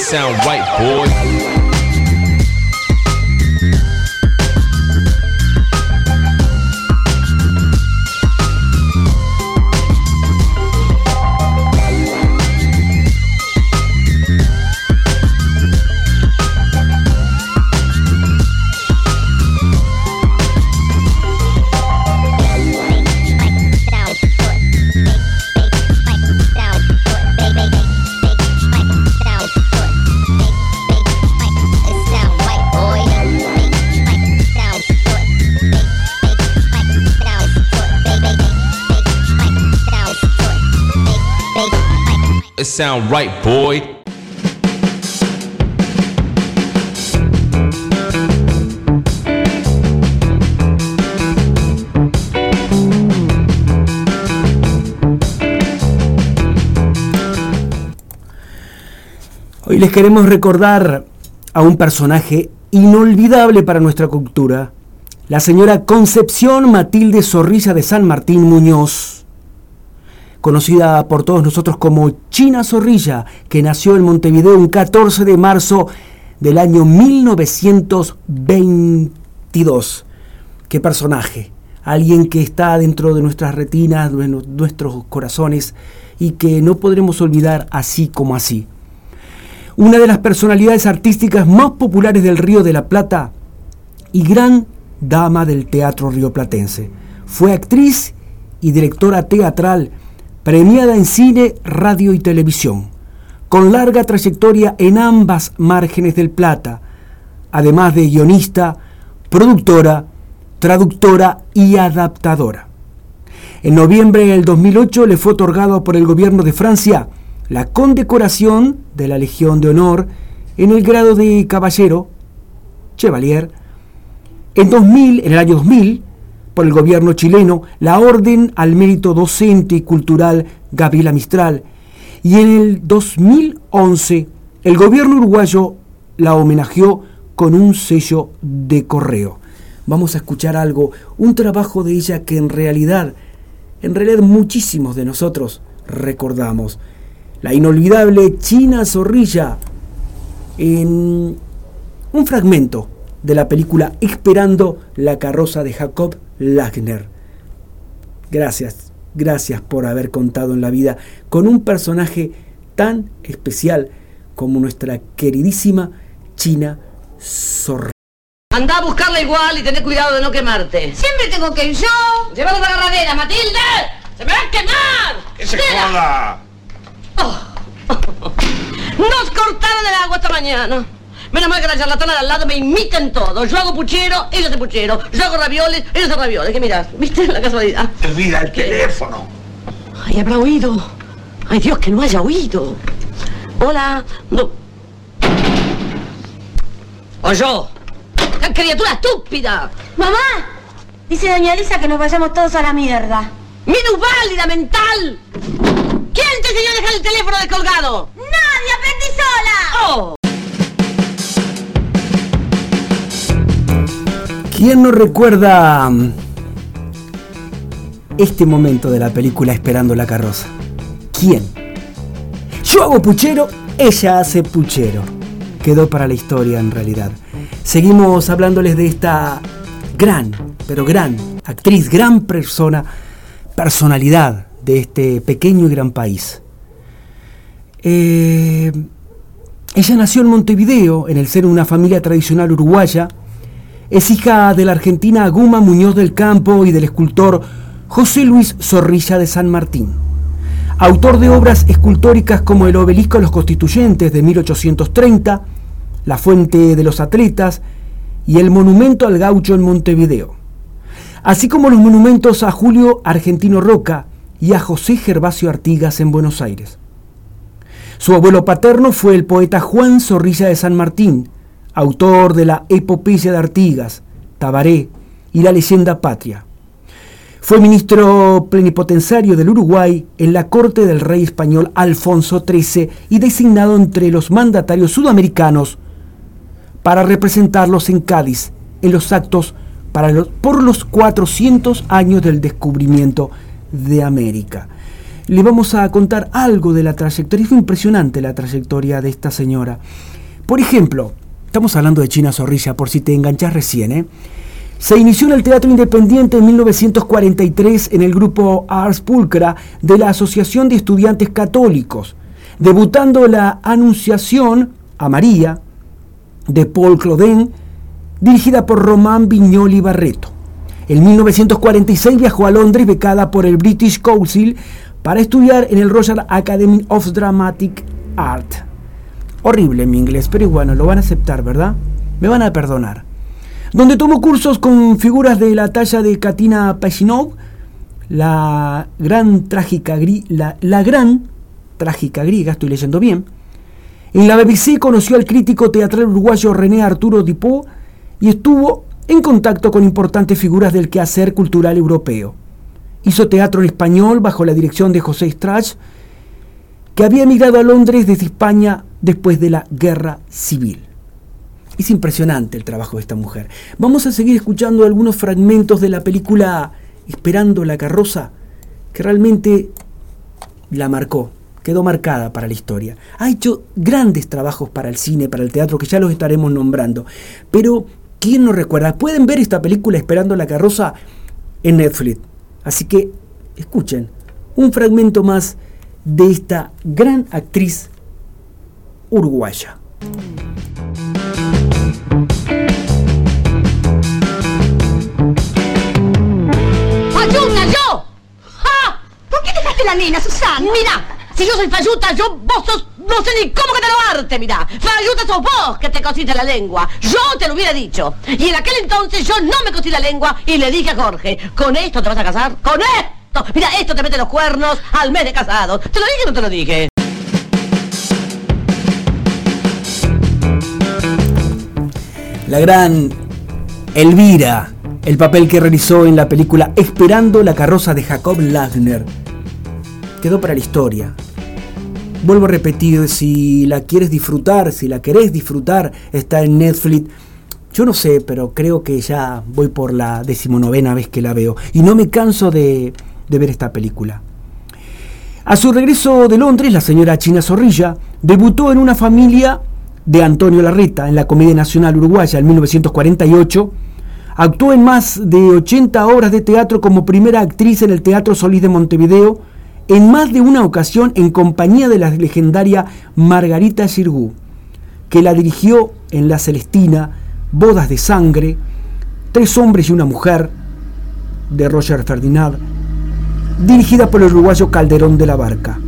sound right, boy. Sound right, boy. Hoy les queremos recordar a un personaje inolvidable para nuestra cultura, la señora Concepción Matilde Zorrilla de San Martín Muñoz, conocida por todos nosotros como China Zorrilla, que nació en Montevideo un 14 de marzo del año 1922. Qué personaje, alguien que está dentro de nuestras retinas, de nuestros corazones y que no podremos olvidar así como así una de las personalidades artísticas más populares del Río de la Plata y gran dama del teatro rioplatense. Fue actriz y directora teatral, premiada en cine, radio y televisión, con larga trayectoria en ambas márgenes del Plata, además de guionista, productora, traductora y adaptadora. En noviembre del 2008 le fue otorgado por el gobierno de Francia la condecoración de la Legión de Honor en el grado de caballero, chevalier. En 2000, en el año 2000, por el gobierno chileno, la Orden al Mérito Docente y Cultural Gabriela Mistral. Y en el 2011, el gobierno uruguayo la homenajeó con un sello de correo. Vamos a escuchar algo, un trabajo de ella que en realidad, en realidad muchísimos de nosotros recordamos. La inolvidable China Zorrilla en un fragmento de la película Esperando la carroza de Jacob Lagner. Gracias, gracias por haber contado en la vida con un personaje tan especial como nuestra queridísima China Zorrilla. Anda a buscarla igual y tené cuidado de no quemarte. Siempre tengo que ir yo. Llévala a la agarradera, Matilde. ¡Se me va a quemar! ¡Que se joda! Nos cortaron el agua esta mañana. Menos mal que la charlatana de al lado me imitan todo. Yo hago puchero, ellos hacen puchero. Yo hago ravioles, ellos hacen ravioles. ¿Qué miras? ¿Viste la casualidad? Mira el teléfono. Ay, habrá oído. Ay, Dios, que no haya oído. Hola. No. O yo. ¡Qué criatura estúpida! Mamá, dice doña Elisa que nos vayamos todos a la mierda. ¡Minusválida mental! ¿Quién te enseñó a dejar el teléfono descolgado? ¡Nadie! ¡Aprendí sola! ¡Oh! ¿Quién no recuerda mm, este momento de la película Esperando la carroza? ¿Quién? Yo hago puchero, ella hace puchero. Quedó para la historia en realidad. Seguimos hablándoles de esta gran, pero gran actriz, gran persona, personalidad de este pequeño y gran país. Eh, ella nació en Montevideo, en el seno de una familia tradicional uruguaya. Es hija de la argentina Aguma Muñoz del Campo y del escultor José Luis Zorrilla de San Martín. Autor de obras escultóricas como el Obelisco de los Constituyentes de 1830, la Fuente de los Atletas y el Monumento al Gaucho en Montevideo, así como los monumentos a Julio Argentino Roca y a José Gervasio Artigas en Buenos Aires. Su abuelo paterno fue el poeta Juan Zorrilla de San Martín, autor de la Epopeya de Artigas, Tabaré y la leyenda patria. Fue ministro plenipotenciario del Uruguay en la corte del rey español Alfonso XIII y designado entre los mandatarios sudamericanos para representarlos en Cádiz en los actos para los- por los 400 años del descubrimiento de América. Le vamos a contar algo de la trayectoria. Es impresionante la trayectoria de esta señora. Por ejemplo, estamos hablando de China Zorrilla, por si te enganchas recién, ¿eh? Se inició en el Teatro Independiente en 1943 en el grupo Ars Pulcra de la Asociación de Estudiantes Católicos, debutando la Anunciación a María de Paul Claudin, dirigida por Román Viñoli Barreto. En 1946 viajó a Londres becada por el British Council para estudiar en el Royal Academy of Dramatic Art. Horrible mi inglés, pero bueno, lo van a aceptar, ¿verdad? Me van a perdonar. Donde tomó cursos con figuras de la talla de Katina Pachinov, la gran trágica la, la gran trágica griega, estoy leyendo bien. En la BBC conoció al crítico teatral uruguayo René Arturo Dipó y estuvo en contacto con importantes figuras del quehacer cultural europeo. Hizo teatro en español bajo la dirección de José Strach, que había emigrado a Londres desde España después de la guerra civil. Es impresionante el trabajo de esta mujer. Vamos a seguir escuchando algunos fragmentos de la película Esperando la carroza, que realmente la marcó, quedó marcada para la historia. Ha hecho grandes trabajos para el cine, para el teatro, que ya los estaremos nombrando. Pero, ¿quién no recuerda? Pueden ver esta película Esperando la carroza en Netflix. Así que, escuchen un fragmento más de esta gran actriz uruguaya. ¡Fayuta, yo! ¡Ja! ¿Por qué dejaste la nena, Susana? Mira, si yo soy Fayuta, yo, vos sos, no sé ni cómo que te lo arte, mira. Fayuta sos vos que te cosiste la lengua. Yo te lo hubiera dicho. Y en aquel entonces yo no me cosí la lengua y le dije a Jorge, con esto te vas a casar, con esto Mira, esto te mete los cuernos al mes de casado. ¿Te lo dije o no te lo dije? La gran Elvira, el papel que realizó en la película Esperando la carroza de Jacob Lagner, quedó para la historia. Vuelvo a repetir, si la quieres disfrutar, si la querés disfrutar, está en Netflix. Yo no sé, pero creo que ya voy por la decimonovena vez que la veo. Y no me canso de, de ver esta película. A su regreso de Londres, la señora China Zorrilla debutó en una familia de Antonio Larreta en la Comedia Nacional Uruguaya en 1948. Actuó en más de 80 obras de teatro como primera actriz en el Teatro Solís de Montevideo, en más de una ocasión en compañía de la legendaria Margarita Girgú, que la dirigió en La Celestina, Bodas de Sangre, Tres hombres y una mujer, de Roger Ferdinand, dirigida por el uruguayo Calderón de la Barca.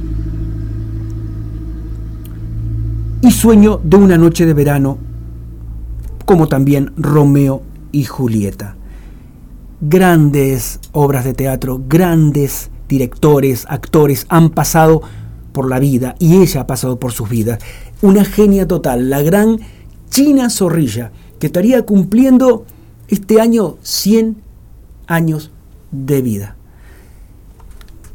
Y Sueño de una noche de verano, como también Romeo y Julieta. Grandes obras de teatro, grandes directores, actores han pasado por la vida y ella ha pasado por sus vidas. Una genia total, la gran China Zorrilla, que estaría cumpliendo este año 100 años de vida.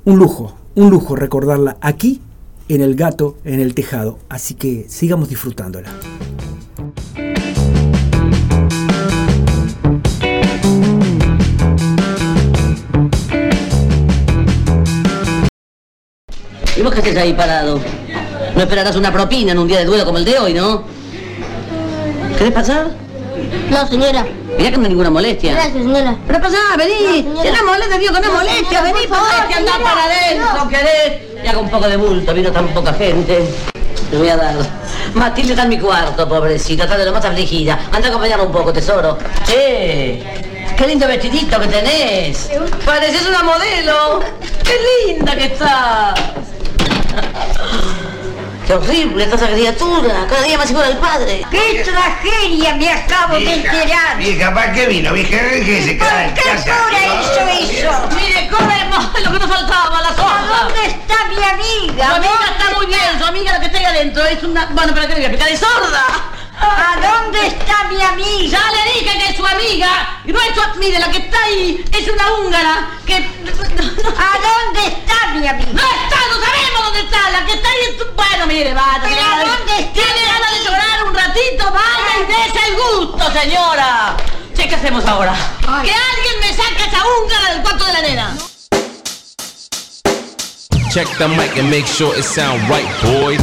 Un lujo, un lujo recordarla aquí en el gato en el tejado, así que sigamos disfrutándola. ¿Y vos qué haces ahí parado? No esperarás una propina en un día de duelo como el de hoy, ¿no? ¿Querés pasar? No, señora. Mirá que no hay ninguna molestia. Gracias, señora. Pero pasá, vení. No. Que no molestia, digo que no, No, molestia. señora, vení, por favor, que andá para adentro, No. querés. Y haga un poco de bulto, vino tan poca gente. Te voy a dar. Matilde está en mi cuarto, pobrecita, está de lo más afligida. Anda a acompañarla un poco, tesoro. ¡Eh! ¡Qué lindo vestidito que tenés! Pareces una modelo. ¡Qué linda que estás! ¡Qué horrible está esa criatura! Cada día más igual al padre. ¡Qué tragedia me acabo de enterar! Vieja, ¿para qué vino? Vieja, que se queda en ¿Qué hora hizo eso? Mire, corremos lo que nos faltaba, la ¿A soja. dónde está mi amiga? Su amiga ¿Dónde está muy bien, su amiga la que está ahí adentro es una... Bueno, pero que le voy a explicar, es sorda. ¿A dónde está mi amiga? Ya le dije que es su amiga. Y no es su... Mire, la que está ahí es una húngara que... ¿A dónde está mi amiga? No está, no sabemos dónde está. La que está ahí es... tu- Bueno, mire, vaya. ¿Pero a dónde está ¿Tiene ganas de llorar un ratito? Vaya y dése el gusto, señora. Che, ¿qué hacemos ahora? Ay. Que alguien me saque esa húngara del cuarto de la nena. Check the mic and make sure it sound right, boys.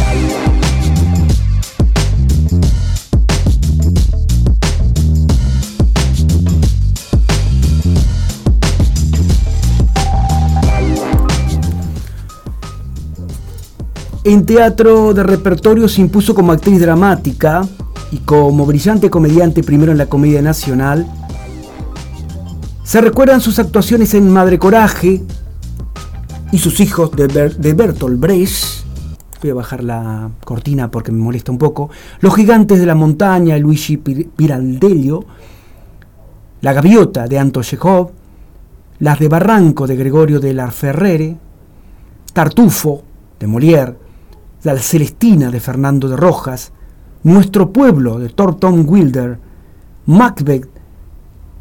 En teatro de repertorio se impuso como actriz dramática y como brillante comediante primero en la Comedia Nacional. Se recuerdan sus actuaciones en Madre Coraje y sus hijos de, Ber- Bertolt Brecht. Voy a bajar la cortina porque me molesta un poco. Los gigantes de la montaña, Luigi Pir- Pirandello. La gaviota de Anto Chekhov. Las de Barranco de Gregorio de la Ferrere. Tartufo de Molière, La Celestina de Fernando de Rojas, Nuestro Pueblo de Thornton Wilder, Macbeth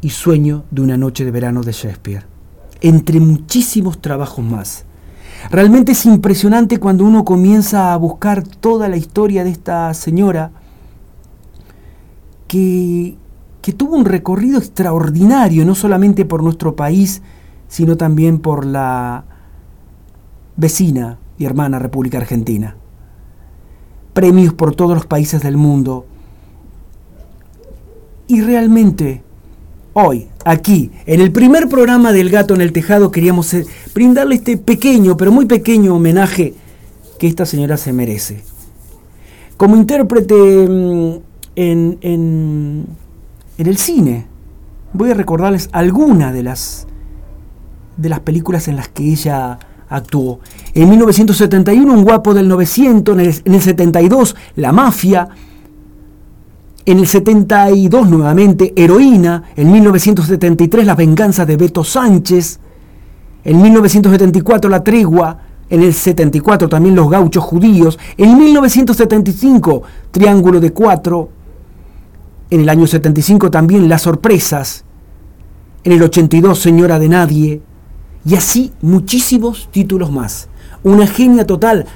y Sueño de una noche de verano de Shakespeare, entre muchísimos trabajos más. Realmente es impresionante cuando uno comienza a buscar toda la historia de esta señora que, que tuvo un recorrido extraordinario, no solamente por nuestro país, sino también por la vecina y hermana República Argentina. Premios por todos los países del mundo. Y realmente, hoy, aquí, en el primer programa del Gato en el Tejado, queríamos eh, brindarle este pequeño, pero muy pequeño homenaje que esta señora se merece. Como intérprete mm, en, en, el cine, voy a recordarles algunas de las, de las películas en las que ella actuó. En 1971, Un guapo del 900, en el, en el 72, La Mafia, en el 72 nuevamente, Heroína, en 1973, La venganza de Beto Sánchez, En 1974 la tregua, en el 74 también los gauchos judíos, en 1975 Triángulo de Cuatro, en el año 75 también Las Sorpresas, en el 82 Señora de Nadie, y así muchísimos títulos más. Una genia total.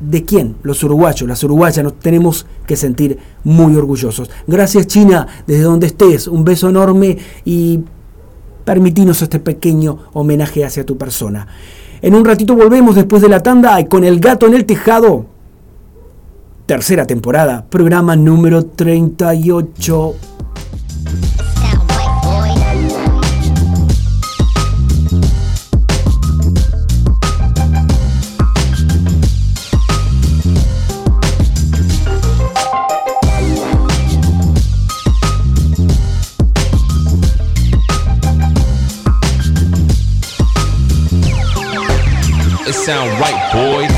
¿De quién? Los uruguayos, las uruguayas nos tenemos que sentir muy orgullosos. Gracias China, desde donde estés, un beso enorme y permitinos este pequeño homenaje hacia tu persona. En un ratito volvemos después de la tanda con El gato en el tejado. Tercera temporada, programa número 38. Sound right, boys.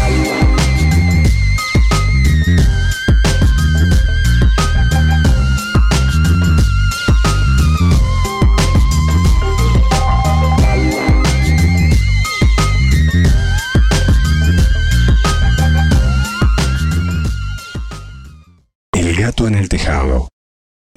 El gato en el tejado.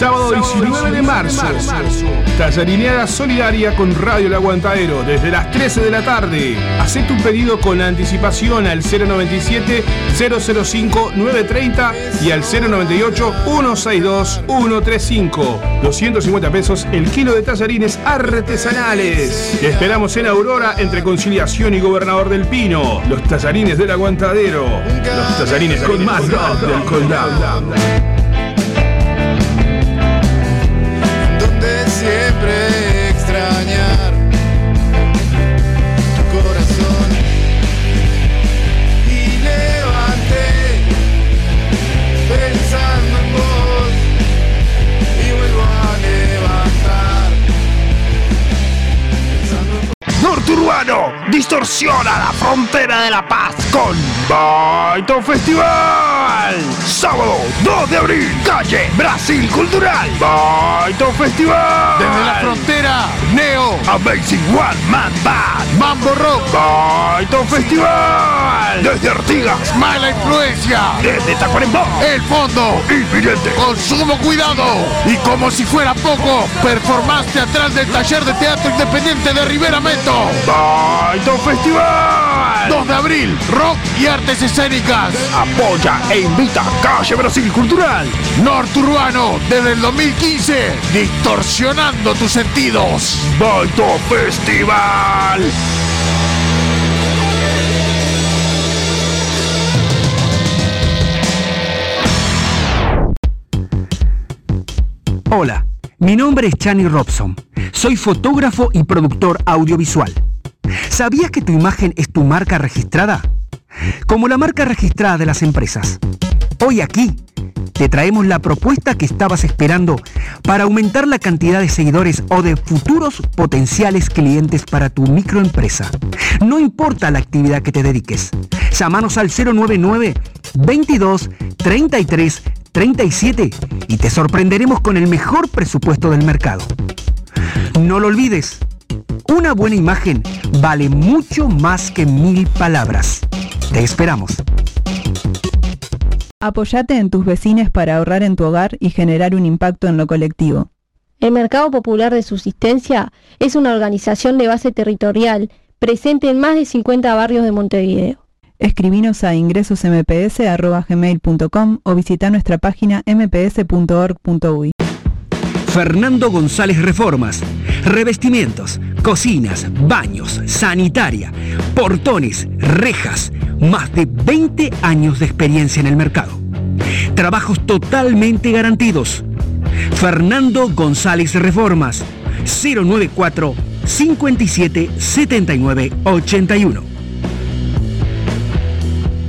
Sábado 19 de marzo, Tallarineada Solidaria con Radio El Aguantadero desde las 13 de la tarde. Hacé tu pedido con anticipación al 097-005-930 y al 098-162-135. 250 pesos el kilo de tallarines artesanales. Te esperamos en Aurora entre Conciliación y Gobernador del Pino. Los tallarines del Aguantadero. Los tallarines con más rock del condado. Siempre Norturbano distorsiona la frontera de La Paz con Baito Festival. Sábado 2 de abril, calle Brasil Cultural. Baito Festival. Desde la frontera, Neo, Amazing One Man Band. Mambo Rock, Baito Festival. Desde Artigas. Mala Influencia, Desde Tacuarembó. El Fondo, Inminente. con sumo cuidado y como si fuera poco, performance teatral del taller de teatro independiente de Rivera Meto. Baito Festival. 2 de abril, rock y artes escénicas. Apoya e invita Calle Brasil Cultural. Norturbano, desde el 2015, distorsionando tus sentidos. Baito Festival. Hola, mi nombre es Chani Robson. Soy fotógrafo y productor audiovisual. ¿Sabías que tu imagen es tu marca registrada? Como la marca registrada de las empresas. Hoy aquí te traemos la propuesta que estabas esperando para aumentar la cantidad de seguidores o de futuros potenciales clientes para tu microempresa. No importa la actividad que te dediques. Llámanos al 099 22 33 37 y te sorprenderemos con el mejor presupuesto del mercado. No lo olvides, una buena imagen vale mucho más que mil palabras. Te esperamos. Apoyate en tus vecinos para ahorrar en tu hogar y generar un impacto en lo colectivo. El Mercado Popular de Subsistencia es una organización de base territorial presente en más de 50 barrios de Montevideo. Escribinos a ingresosmps.gmail.com o visita nuestra página mps.org.uy. Fernando González Reformas. Revestimientos, cocinas, baños, sanitaria, portones, rejas. Más de 20 años de experiencia en el mercado. Trabajos totalmente garantidos. Fernando González Reformas. 094 57 79 81.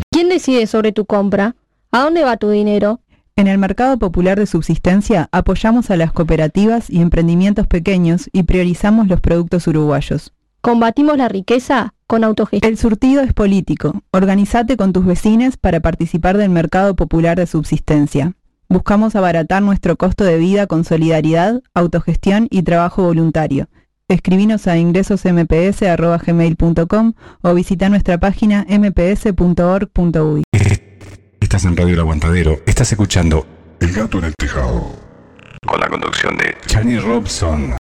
¿Quién decide sobre tu compra? ¿A dónde va tu dinero? En el mercado popular de subsistencia apoyamos a las cooperativas y emprendimientos pequeños y priorizamos los productos uruguayos. ¿Combatimos la riqueza? Con autogestión. El surtido es político. Organizate con tus vecinos para participar del mercado popular de subsistencia. Buscamos abaratar nuestro costo de vida con solidaridad, autogestión y trabajo voluntario. Escribinos a ingresosmps.gmail.com o visita nuestra página mps.org.uy. Estás en Radio El Aguantadero. Estás escuchando El gato en el tejado. con la conducción de Chani Robson.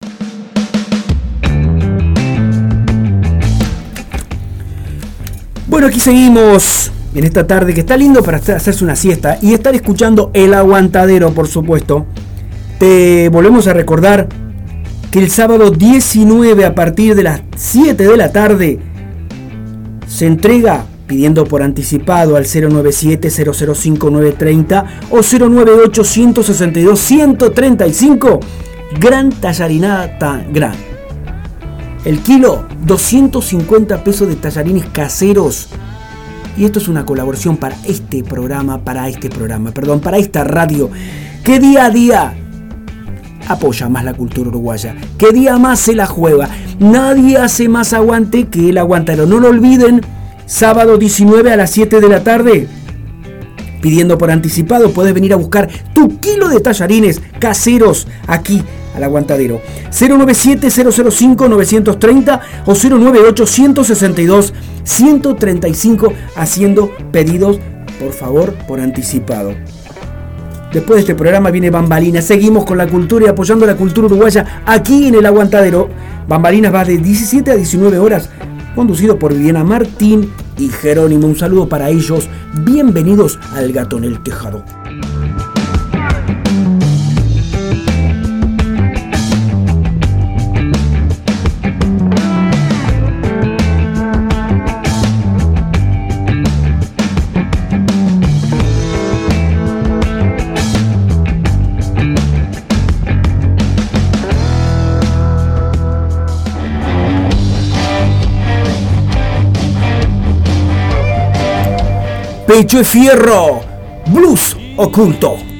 Bueno, aquí seguimos en esta tarde que está lindo para hacer- hacerse una siesta y estar escuchando el aguantadero, por supuesto. Te volvemos a recordar que el sábado 19 a partir de las 7 de la tarde se entrega pidiendo por anticipado al 097-005-930 o 098-162-135 Gran Tallarinada gran. El kilo, 250 pesos de tallarines caseros. Y esto es una colaboración para este programa, para este programa, perdón, para esta radio, que día a día apoya más la cultura uruguaya, que día más se la juega. Nadie hace más aguante que el aguantadero. No lo olviden, sábado 19 a las 7 de la tarde. Pidiendo por anticipado, puedes venir a buscar tu kilo de tallarines caseros aquí al aguantadero. 097-005-930 o 098-162-135 haciendo pedidos, por favor, por anticipado. Después de este programa viene Bambalinas. Seguimos con la cultura y apoyando la cultura uruguaya aquí en el Aguantadero. Bambalinas va de 17 a 19 horas, conducido por Viviana Martín y Jerónimo. Un saludo para ellos. Bienvenidos al Gato en el Tejado. Fabrizio Fierro, Blues Occulto.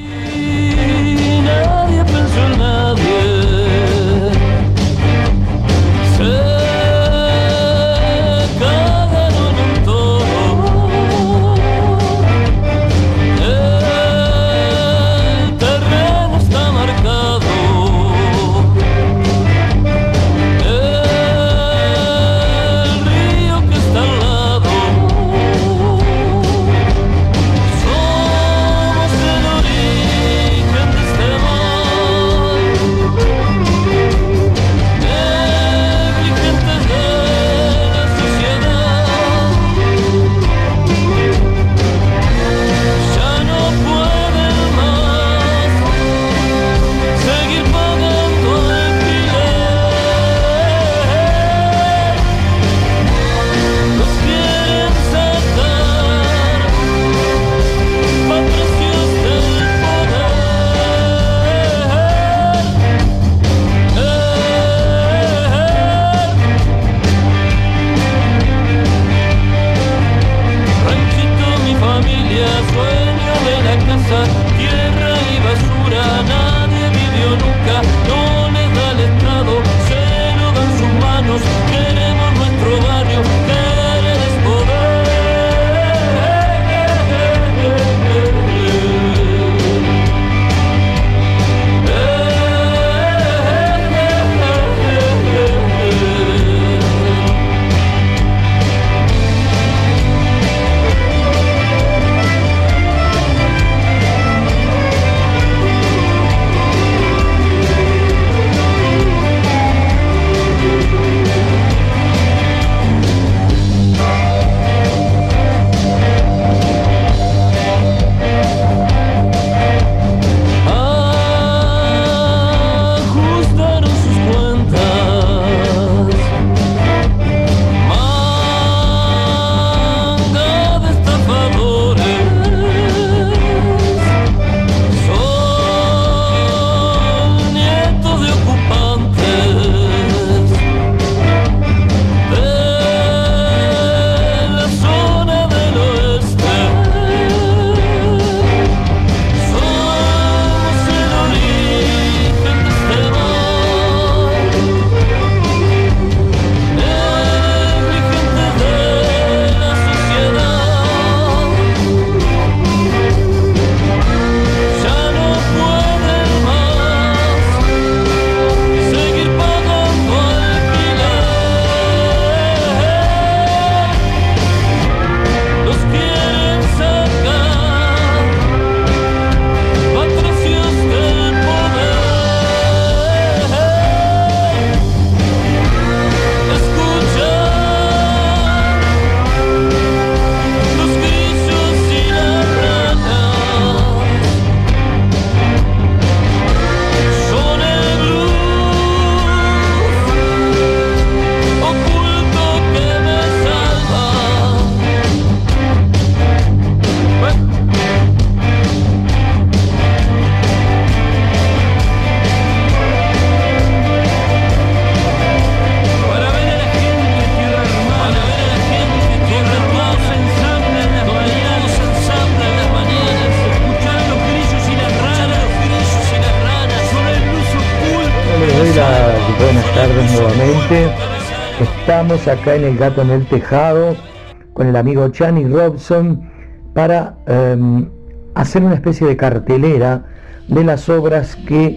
Estamos acá en El Gato en el Tejado con el amigo Chani Robson para em, hacer una especie de cartelera de las obras que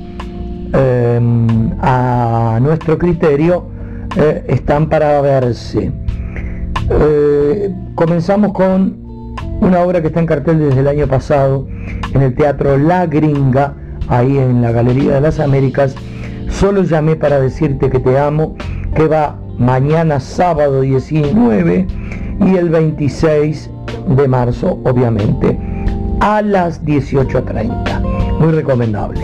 em, a nuestro criterio eh, están para verse. Eh, comenzamos con una obra que está en cartel desde el año pasado en el Teatro La Gringa, ahí en la Galería de las Américas. Solo llamé para decirte que te amo, que va mañana sábado 19 y el 26 de marzo, obviamente, a las 18.30. Muy recomendable.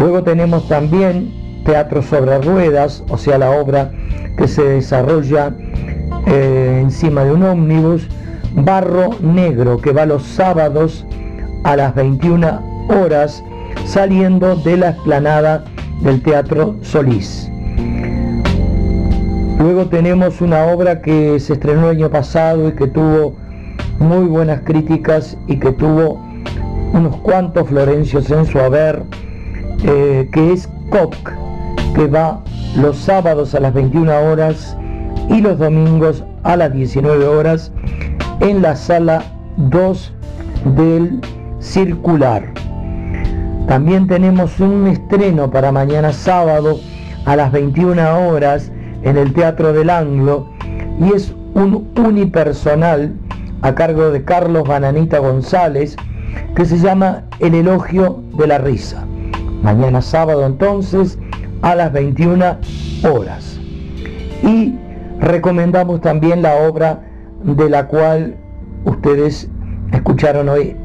Luego tenemos también Teatro sobre Ruedas, o sea, la obra que se desarrolla eh, encima de un ómnibus, Barro Negro, que va los sábados a las 21 horas, saliendo de la explanada del Teatro Solís. Luego tenemos una obra que se estrenó el año pasado y que tuvo muy buenas críticas y que tuvo unos cuantos florencios en su haber, eh, que es COC, que va los sábados a las 21 horas y los domingos a las 19 horas en la sala 2 del Circular. También tenemos un estreno para mañana sábado a las 21 horas en el Teatro del Anglo y es un unipersonal a cargo de Carlos Bananita González que se llama El elogio de la risa. Mañana sábado entonces a las 21 horas. Y recomendamos también la obra de la cual ustedes escucharon hoy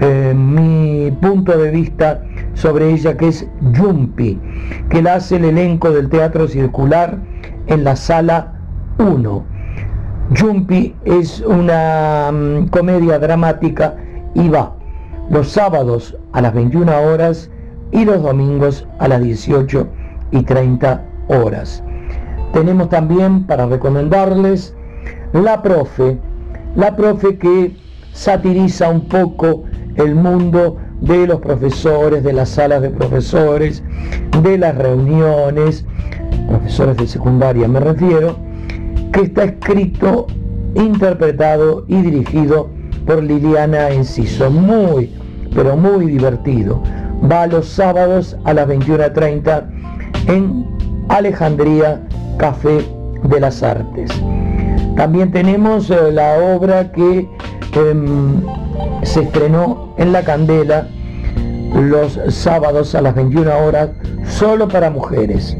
eh, mi punto de vista sobre ella, que es Yumpi, que la hace el elenco del Teatro Circular en la sala 1. Yumpi es una mm, comedia dramática y va los sábados a las 21 horas y los domingos a las 18 y 30 horas. Tenemos también para recomendarles La Profe, La Profe que satiriza un poco el mundo de los profesores, de las salas de profesores, de las reuniones, profesores de secundaria me refiero, que está escrito, interpretado y dirigido por Liliana Enciso. Muy, pero muy divertido. Va los sábados a las 21.30 en Alejandría Café de las Artes. También tenemos eh, la obra que em, se estrenó en La Candela los sábados a las 21 horas solo para mujeres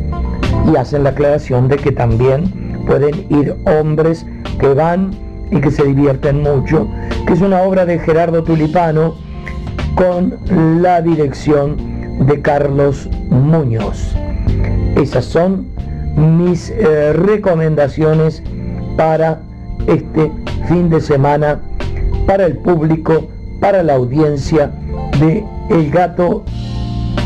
y hacen la aclaración de que también pueden ir hombres que van y que se divierten mucho, que es una obra de Gerardo Tulipano con la dirección de Carlos Muñoz. Esas son mis eh, recomendaciones para este fin de semana, para el público, para la audiencia de El Gato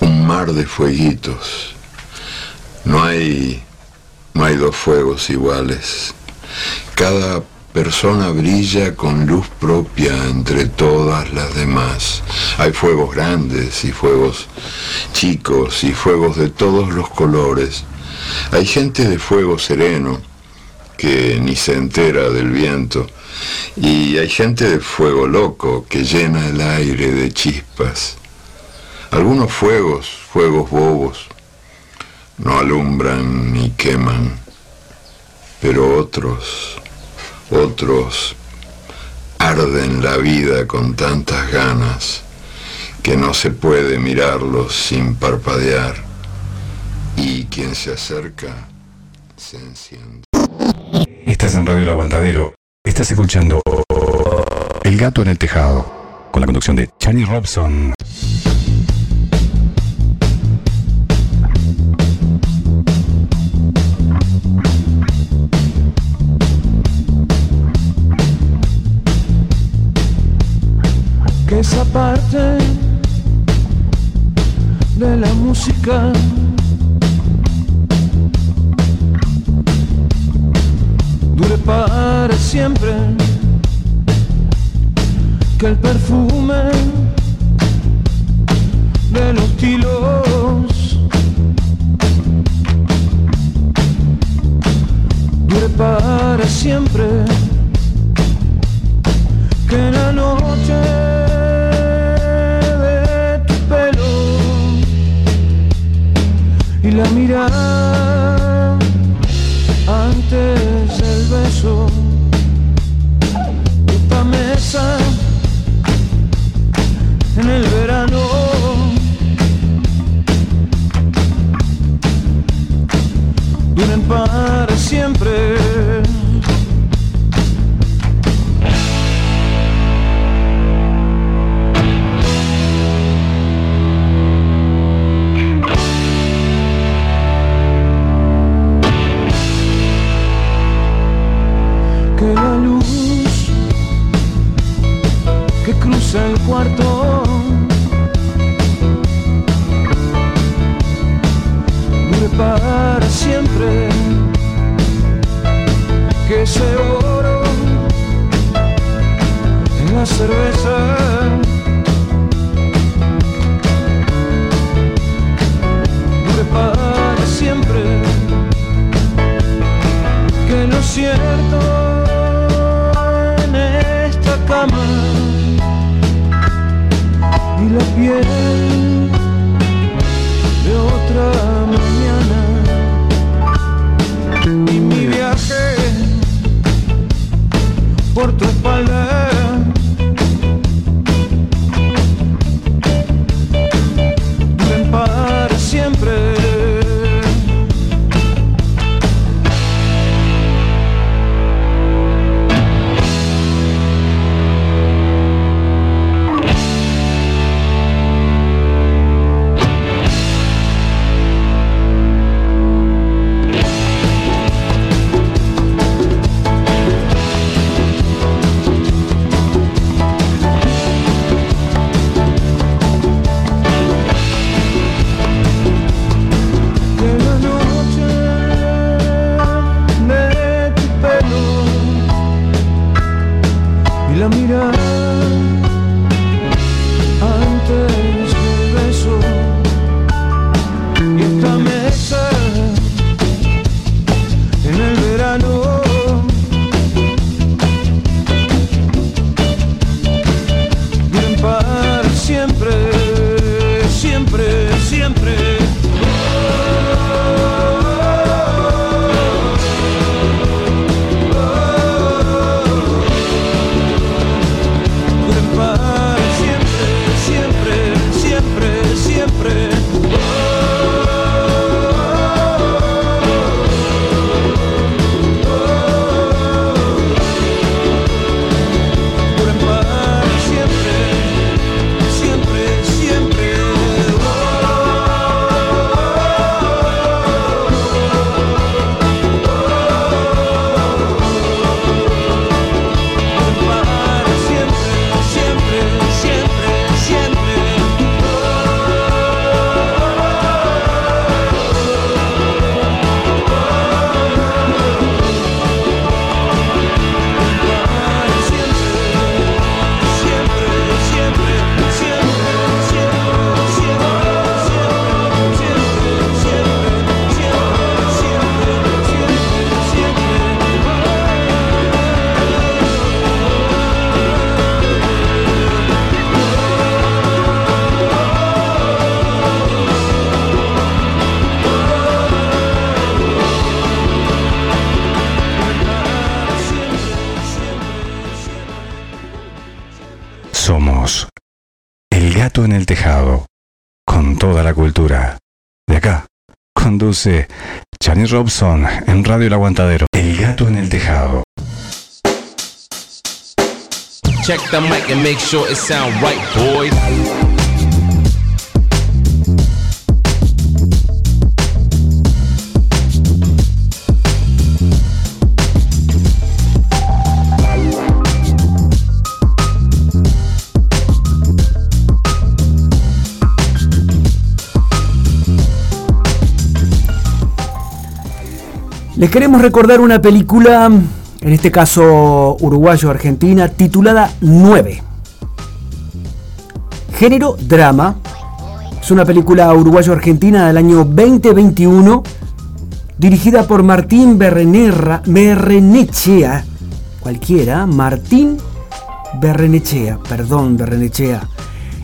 un mar de fueguitos. No hay, no hay dos fuegos iguales. Cada persona brilla con luz propia entre todas las demás. Hay fuegos grandes y fuegos chicos y fuegos de todos los colores. Hay gente de fuego sereno que ni se entera del viento y hay gente de fuego loco que llena el aire de chispas. Algunos fuegos, fuegos bobos, no alumbran ni queman, pero otros, otros arden la vida con tantas ganas que no se puede mirarlos sin parpadear y quien se acerca se enciende. Estás en Radio El Aguantadero. Estás escuchando El Gato en el Tejado. Con la conducción de Chani Robson. que esa parte de la música dure para siempre, que el perfume de los tilos dure para siempre, que la noche la mirada antes del beso. Esta mesa en el verano. Duren para siempre el cuarto. Dure para siempre. Que ese oro en la cerveza. Dure para siempre. Que lo cierto en esta cama la piel de otra mañana. Y mi viaje por tu espalda 2012. Chani Robson en Radio El Aguantadero. El gato en el tejado. Check the mic and make sure it sound right, boys. Les queremos recordar una película, en este caso uruguayo-argentina, titulada 9. Género drama. Es una película uruguayo-argentina del año 2021, dirigida por Martín Berrenerra, Berrenechea. Cualquiera, Martín Berrenechea, perdón, Berrenechea.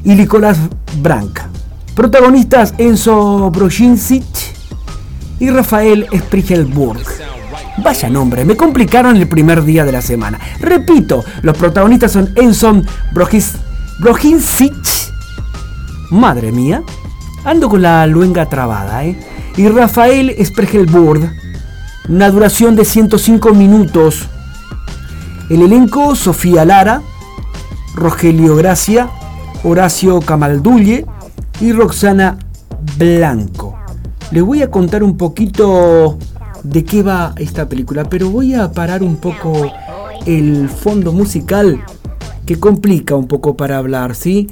Y Nicolás Branca. Protagonistas Enzo Brojinsic y Rafael Spiegelburg. Vaya nombre, me complicaron el primer día de la semana. Repito, los protagonistas son Enzo Brojis-. Madre mía, ando con la luenga trabada, ¿eh? Y Rafael Spiegelburg. Una duración de 105 minutos. El elenco, Sofía Lara, Rogelio Gracia, Horacio Camaldulle y Roxana Blanco. Les voy a contar un poquito de qué va esta película, pero voy a parar un poco el fondo musical que complica un poco para hablar, ¿sí?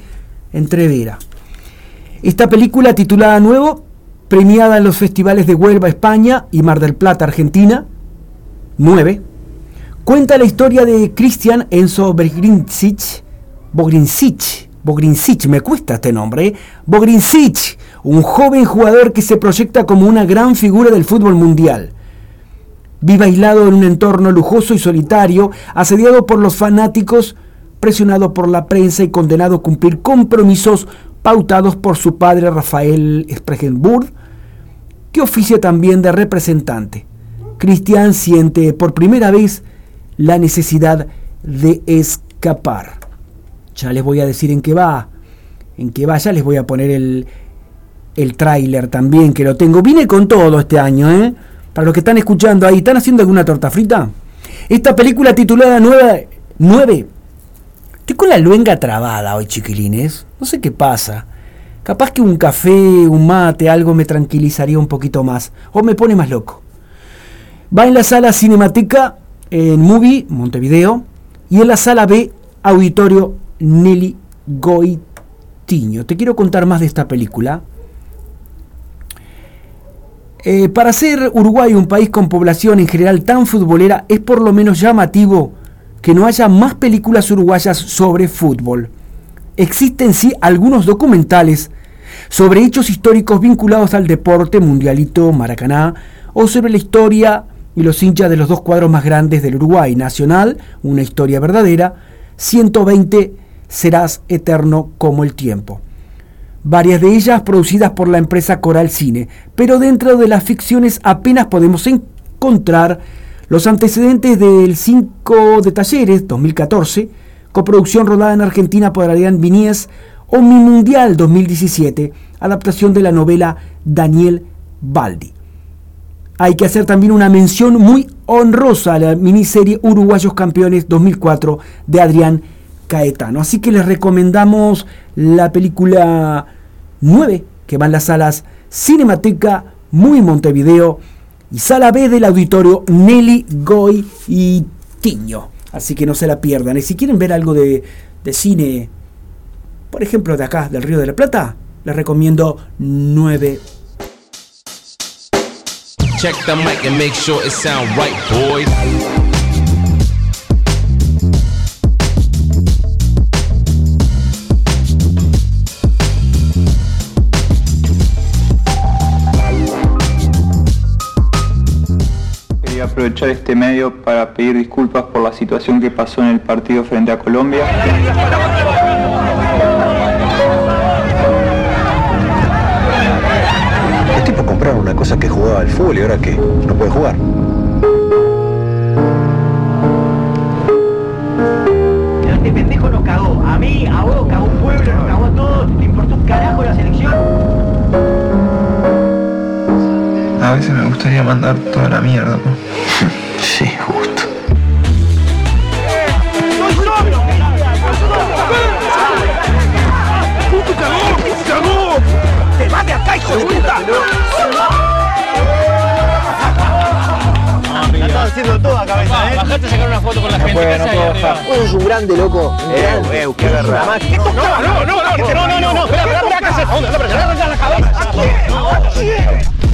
Entrevera. Esta película titulada Nuevo, premiada en los festivales de Huelva, España y Mar del Plata, Argentina, 9, cuenta la historia de Christian Enzo Bogrinsic, Bogrinsic, me cuesta este nombre, ¿eh? Un joven jugador que se proyecta como una gran figura del fútbol mundial. Vive aislado en un entorno lujoso y solitario, asediado por los fanáticos, presionado por la prensa y condenado a cumplir compromisos pautados por su padre Rafael Spregenburg, que oficia también de representante. Cristian siente por primera vez la necesidad de escapar. Ya les voy a decir en qué va. En qué va, ya les voy a poner el, el tráiler también, que lo tengo. Vine con todo este año, ¿eh? Para los que están escuchando ahí, ¿están haciendo alguna torta frita? Esta película titulada 9, 9 Estoy con la luenga trabada hoy, chiquilines. No sé qué pasa. Capaz que un café, un mate, algo me tranquilizaría un poquito más. O me pone más loco. Va en la sala Cinemateca, en Movie, Montevideo. Y en la sala B, Auditorio Nelly Goitiño. Te quiero contar más de esta película. Eh, para ser Uruguay un país con población en general tan futbolera, es por lo menos llamativo que no haya más películas uruguayas sobre fútbol. Existen sí algunos documentales sobre hechos históricos vinculados al deporte mundialito Maracaná o sobre la historia y los hinchas de los dos cuadros más grandes del Uruguay, Nacional, una historia verdadera, 120, serás eterno como el tiempo. Varias de ellas producidas por la empresa Coral Cine, pero dentro de las ficciones apenas podemos encontrar los antecedentes del 5 de Talleres 2014, coproducción rodada en Argentina por Adrián Vinies, o Mi Mundial 2017, adaptación de la novela Daniel Baldi. Hay que hacer también una mención muy honrosa a la miniserie Uruguayos Campeones 2004 de Adrián Caetano. Así que les recomendamos la película 9 que va en las salas Cinemateca, Muy Montevideo y Sala B del auditorio Nelly Goy y Tiño. Así que no se la pierdan. Y si quieren ver algo de, de cine, por ejemplo de acá, del Río de la Plata, les recomiendo 9. Check the mic and make sure it sound right, boys. Aprovechar este medio para pedir disculpas por la situación que pasó en el partido frente a Colombia. Los tipos compraron una cosa que jugaba al fútbol y ahora que no puede jugar. Este pendejo nos cagó. A mí, a vos, cagó un pueblo, nos cagó a todos. ¿Le importó un carajo la selección? Veces me gustaría mandar toda la mierda, ¿no? Sí, justo. ¡Te va de acá, hijo de puta! Haciendo toda cabeza, ¿eh? Bajate a sacar una foto con la No gente no sos un grande, loco. Grande. Eh, qué agarrado. Mamá, ¿Qué tocaba? No, no, no, no, no, no, no, no, espera, espera, espera, ¿qué haces? ¿Dónde? No,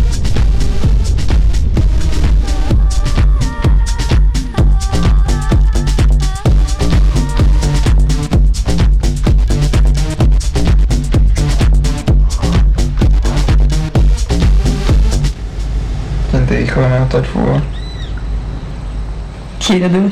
que ela tá de boa. Tira do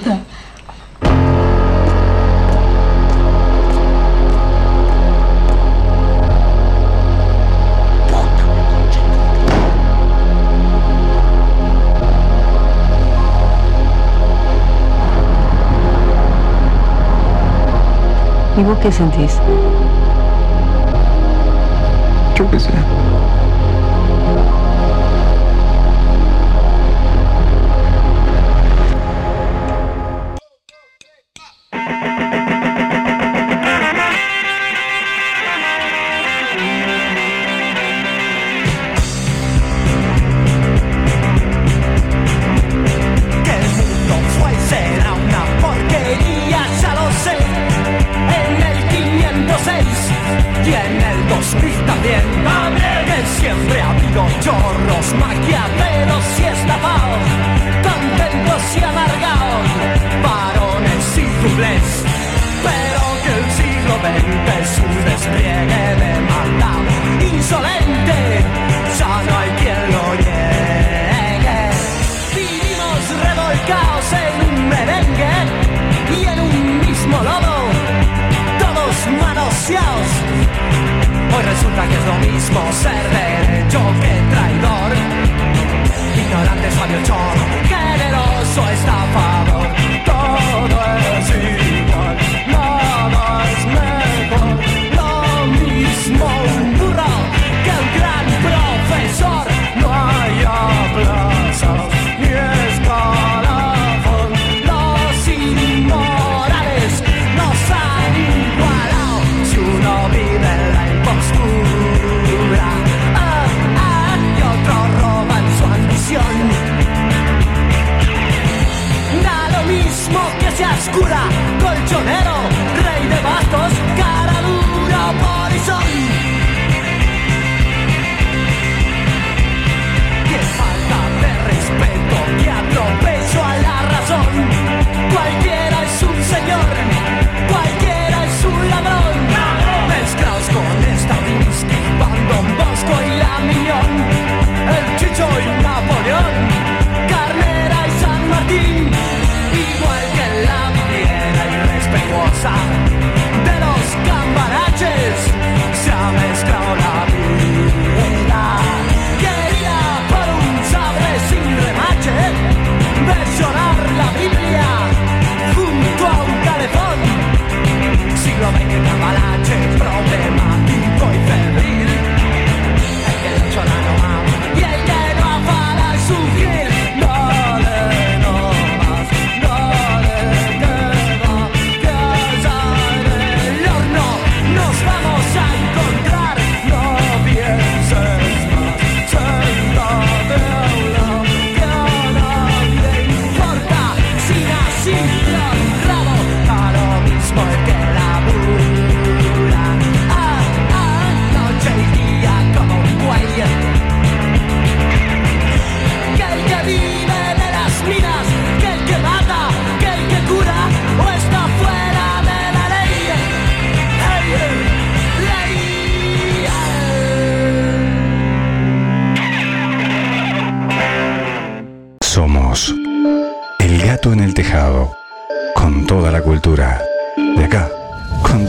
E o que sentiste? sentís? que qué.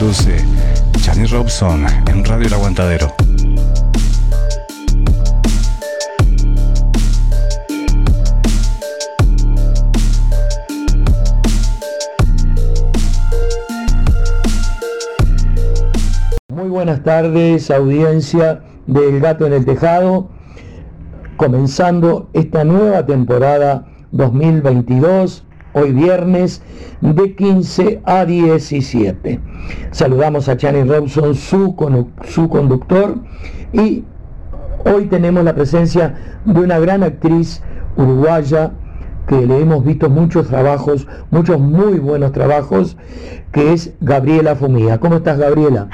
conduce Robson en Radio El Aguantadero. Muy buenas tardes, audiencia del Gato en el Tejado, comenzando esta nueva temporada 2022, hoy viernes de 15 a 17. Saludamos a Channing Robson, su, con, su conductor, y hoy tenemos la presencia de una gran actriz uruguaya que le hemos visto muchos trabajos, muchos muy buenos trabajos, que es Gabriela Fumía. ¿Cómo estás, Gabriela?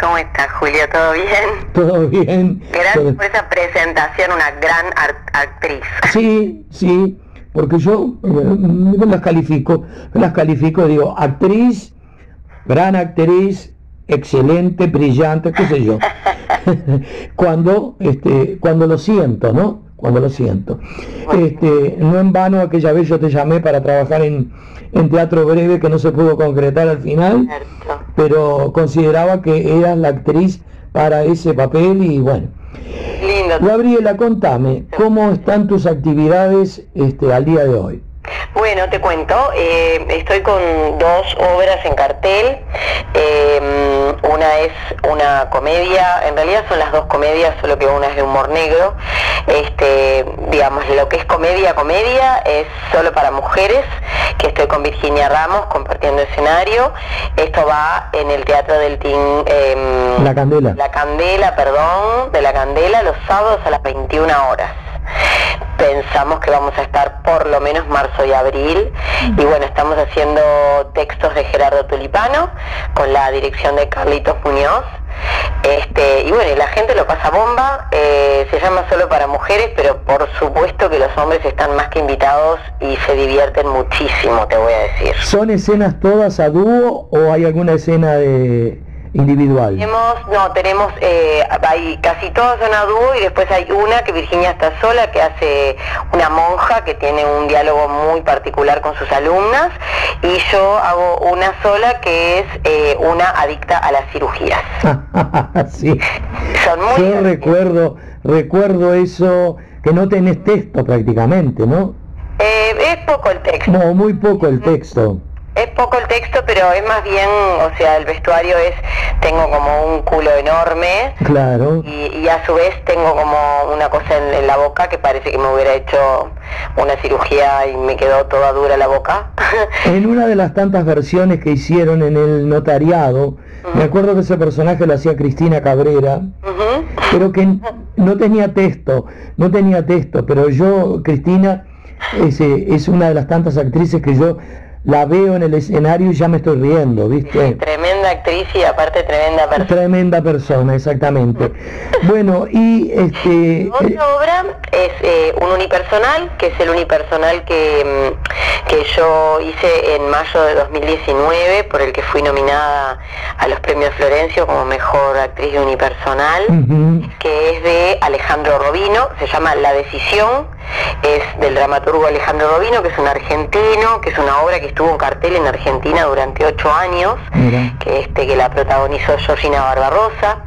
¿Cómo estás, Julia? ¿Todo bien? Todo bien. Gracias por esa presentación, una gran actriz. Sí, sí porque yo eh, las califico, las califico, digo, actriz, gran actriz, excelente, brillante, qué sé yo. cuando, este, cuando lo siento, ¿no? Cuando lo siento. Este, no en vano aquella vez yo te llamé para trabajar en, en teatro breve que no se pudo concretar al final, pero consideraba que eras la actriz para ese papel y bueno. Lindo. Gabriela, contame, ¿cómo están tus actividades este, al día de hoy? Bueno, te cuento, eh, estoy con dos obras en cartel. Eh, una es una comedia, en realidad son las dos comedias, solo que una es de humor negro. Este, digamos, lo que es comedia, comedia, es solo para mujeres, que estoy con Virginia Ramos compartiendo escenario. Esto va en el Teatro del Tin... em, La Candela. La Candela, perdón, de la Candela, los sábados a las 21 horas pensamos que vamos a estar por lo menos marzo y abril. Y bueno estamos haciendo textos de Gerardo Tulipano con la dirección de Carlitos Muñoz. Este, y bueno, y la gente lo pasa bomba, eh, se llama solo para mujeres, pero por supuesto que los hombres están más que invitados y se divierten muchísimo, te voy a decir. ¿Son escenas todas a dúo o hay alguna escena de individual? Tenemos, no, tenemos, eh, hay casi todas son a dúo y después hay una que Virginia está sola, que hace una monja que tiene un diálogo muy particular con sus alumnas y yo hago una sola que es eh, una adicta a las cirugías. sí. Son muy Yo recuerdo, recuerdo eso, que no tenés texto prácticamente, ¿no? Eh, es poco el texto. No, muy poco el texto. Es poco el texto, pero es más bien, o sea, el vestuario es, tengo como un culo enorme Claro. y, y a su vez tengo como una cosa en, en la boca que parece que me hubiera hecho una cirugía y me quedó toda dura la boca. En una de las tantas versiones que hicieron en el notariado, me acuerdo que ese personaje lo hacía Cristina Cabrera, pero que no tenía texto, no tenía texto, pero yo, Cristina, es, es una de las tantas actrices que yo la veo en el escenario y ya me estoy riendo, ¿viste? tremenda actriz y aparte tremenda persona. Tremenda persona, exactamente. Bueno, y este... Otra obra es eh, un unipersonal, que es el unipersonal que, mm, que yo hice en mayo de 2019, por el que fui nominada a los premios Florencio como mejor actriz de unipersonal, que es de Alejandro Robino, se llama La Decisión, es del dramaturgo Alejandro Robino, que es un argentino, que es una obra que estuvo en cartel en Argentina durante ocho años, que, este, que la protagonizó Georgina Barbarosa.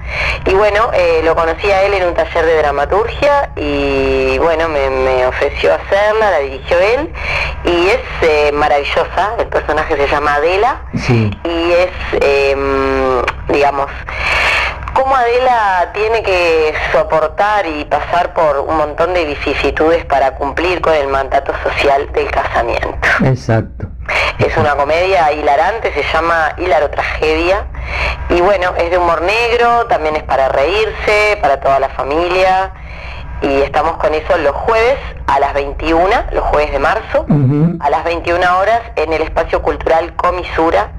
Y bueno, eh, lo conocí a él en un taller de dramaturgia y bueno, me, me ofreció hacerla, la dirigió él y es eh, maravillosa, el personaje se llama Adela y es, em, digamos, cómo Adela tiene que soportar y pasar por un montón de vicisitudes para cumplir con el mandato social del casamiento. Exacto. Es una comedia hilarante, se llama Hilaro Tragedia. Y bueno, es de humor negro, también es para reírse, para toda la familia. Y estamos con eso los jueves a las 21, los jueves de marzo, a las 21 horas en el espacio cultural Comisura,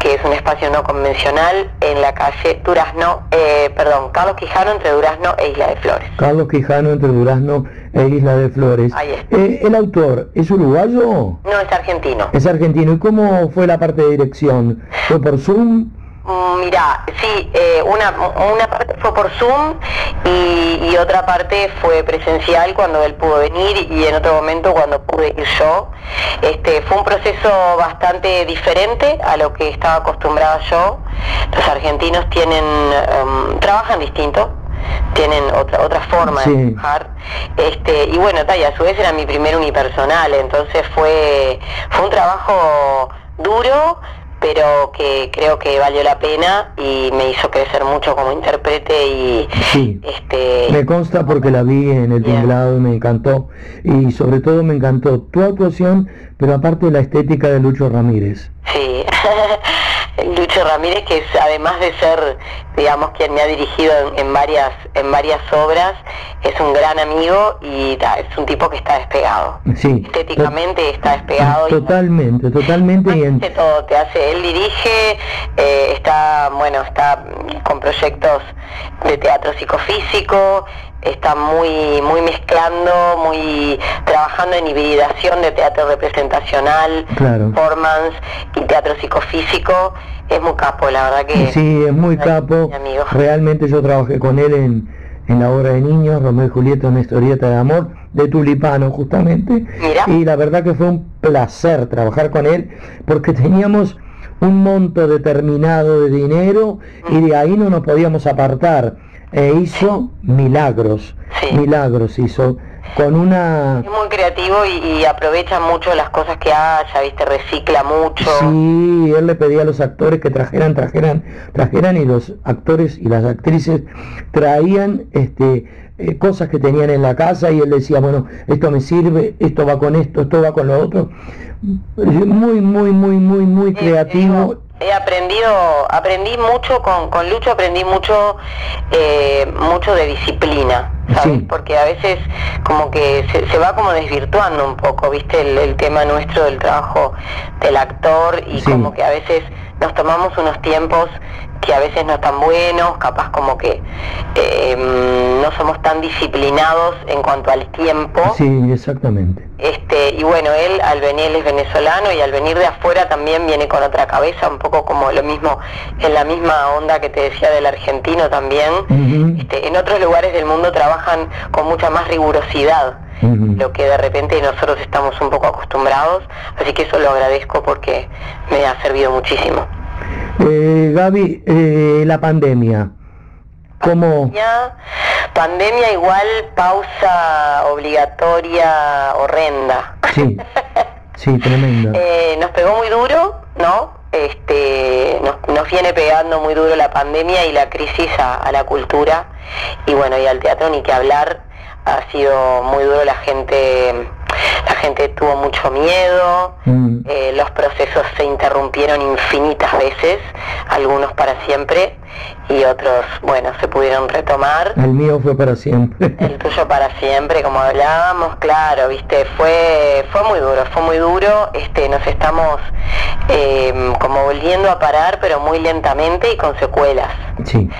que es un espacio no convencional en la calle Durazno, eh, perdón, Carlos Quijano entre Durazno e Isla de Flores. Carlos Quijano entre Durazno e Isla de Flores. Ahí está. Eh, ¿El autor es uruguayo? No, es argentino. Es argentino. ¿Y cómo fue la parte de dirección? ¿Fue por Zoom? Mm, Mirá, sí, eh, una, una parte fue por Zoom y, y otra parte fue presencial cuando él pudo venir y en otro momento cuando pude ir yo. Este, fue un proceso bastante diferente a lo que estaba acostumbrada yo. Los argentinos tienen, em, trabajan distinto, tienen otra otra forma de Sí. trabajar. Este, y bueno, y a su vez era mi primer unipersonal, entonces fue, fue un trabajo duro, pero que creo que valió la pena y me hizo crecer mucho como intérprete y Sí. este Me consta porque la vi en el tinglado y me encantó. Y sobre todo me encantó tu actuación, pero aparte la estética de Lucho Ramírez. Sí, Lucho Ramírez, que es además de ser, digamos, quien me ha dirigido en, en varias en varias obras, es un gran amigo y es un tipo que está despegado. Sí. Estéticamente está despegado y Totalmente, totalmente. Y en- hace todo, te hace, él dirige, eh, está, bueno, está con proyectos de teatro psicofísico, está muy, muy mezclando, muy trabajando en hibridación de teatro representacional, Claro. performance y teatro psicofísico, es muy capo, la verdad que Sí, es muy capo. amigo. Realmente yo trabajé con él en, en la obra de niños, Romeo y Julieta, una historieta de amor, de Tulipano justamente. Y la verdad que fue un placer trabajar con él, porque teníamos un monto determinado de dinero y de ahí no nos podíamos apartar. E hizo milagros, milagros hizo con una... Es muy creativo y, y aprovecha mucho las cosas que haya, ¿viste? Recicla mucho. Sí, él le pedía a los actores que trajeran, trajeran, trajeran y los actores y las actrices traían este eh, cosas que tenían en la casa y él decía, bueno, esto me sirve, esto va con esto, esto va con lo otro. Muy, muy, muy, muy, muy creativo. He aprendido, aprendí mucho con, con Lucho, aprendí mucho, eh, mucho de disciplina, ¿sabes? Porque a veces como que se, se, va como desvirtuando un poco, ¿viste? El, el, tema nuestro del trabajo del actor y como que a veces nos tomamos unos tiempos que a veces no están buenos, capaz como que eh, no somos tan disciplinados en cuanto al tiempo. Sí, exactamente. Este, y bueno, él al venir él es venezolano y al venir de afuera también viene con otra cabeza, un poco como lo mismo, en la misma onda que te decía del argentino también. este, en otros lugares del mundo trabajan con mucha más rigurosidad. lo que de repente nosotros estamos un poco acostumbrados, así que eso lo agradezco porque me ha servido muchísimo. Eh, Gaby, eh, la pandemia, ¿cómo? Pandemia, pandemia igual pausa obligatoria horrenda. Sí, sí, tremenda. eh, nos pegó muy duro, ¿no? Este, nos, nos, viene pegando muy duro la pandemia y la crisis a, a la cultura y bueno, y al teatro ni que hablar, ha sido muy duro la gente la gente tuvo mucho miedo, mm. eh, los procesos se interrumpieron infinitas veces, algunos para siempre y otros, bueno, se pudieron retomar. El mío fue para siempre. El tuyo para siempre, como hablábamos, claro, viste, fue fue muy duro, fue muy duro, este, nos estamos eh, como volviendo a parar, pero muy lentamente y con secuelas. Sí.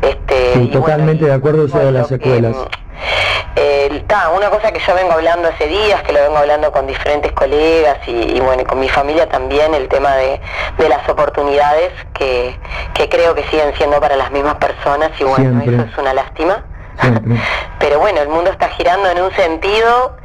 Este, sí, totalmente bueno, de acuerdo eso de las secuelas. Eh, ta, una cosa que yo vengo hablando hace días, que lo vengo hablando con diferentes colegas y, y bueno, con mi familia también, el tema de, de las oportunidades que, que, creo que siguen siendo para las mismas personas y bueno, Siempre. eso es una lástima. Pero bueno, el mundo está girando en un sentido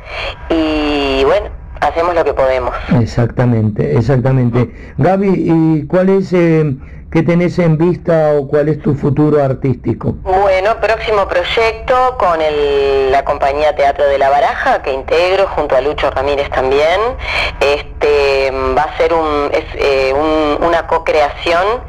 y bueno, hacemos lo que podemos. Exactamente, exactamente. Gaby, ¿y cuál es... Eh, ¿Qué tenés en vista o cuál es tu futuro artístico? Bueno, próximo proyecto con el, la compañía Teatro de la Baraja, que integro junto a Lucho Ramírez también. Este va a ser un, es, eh, un, una co-creación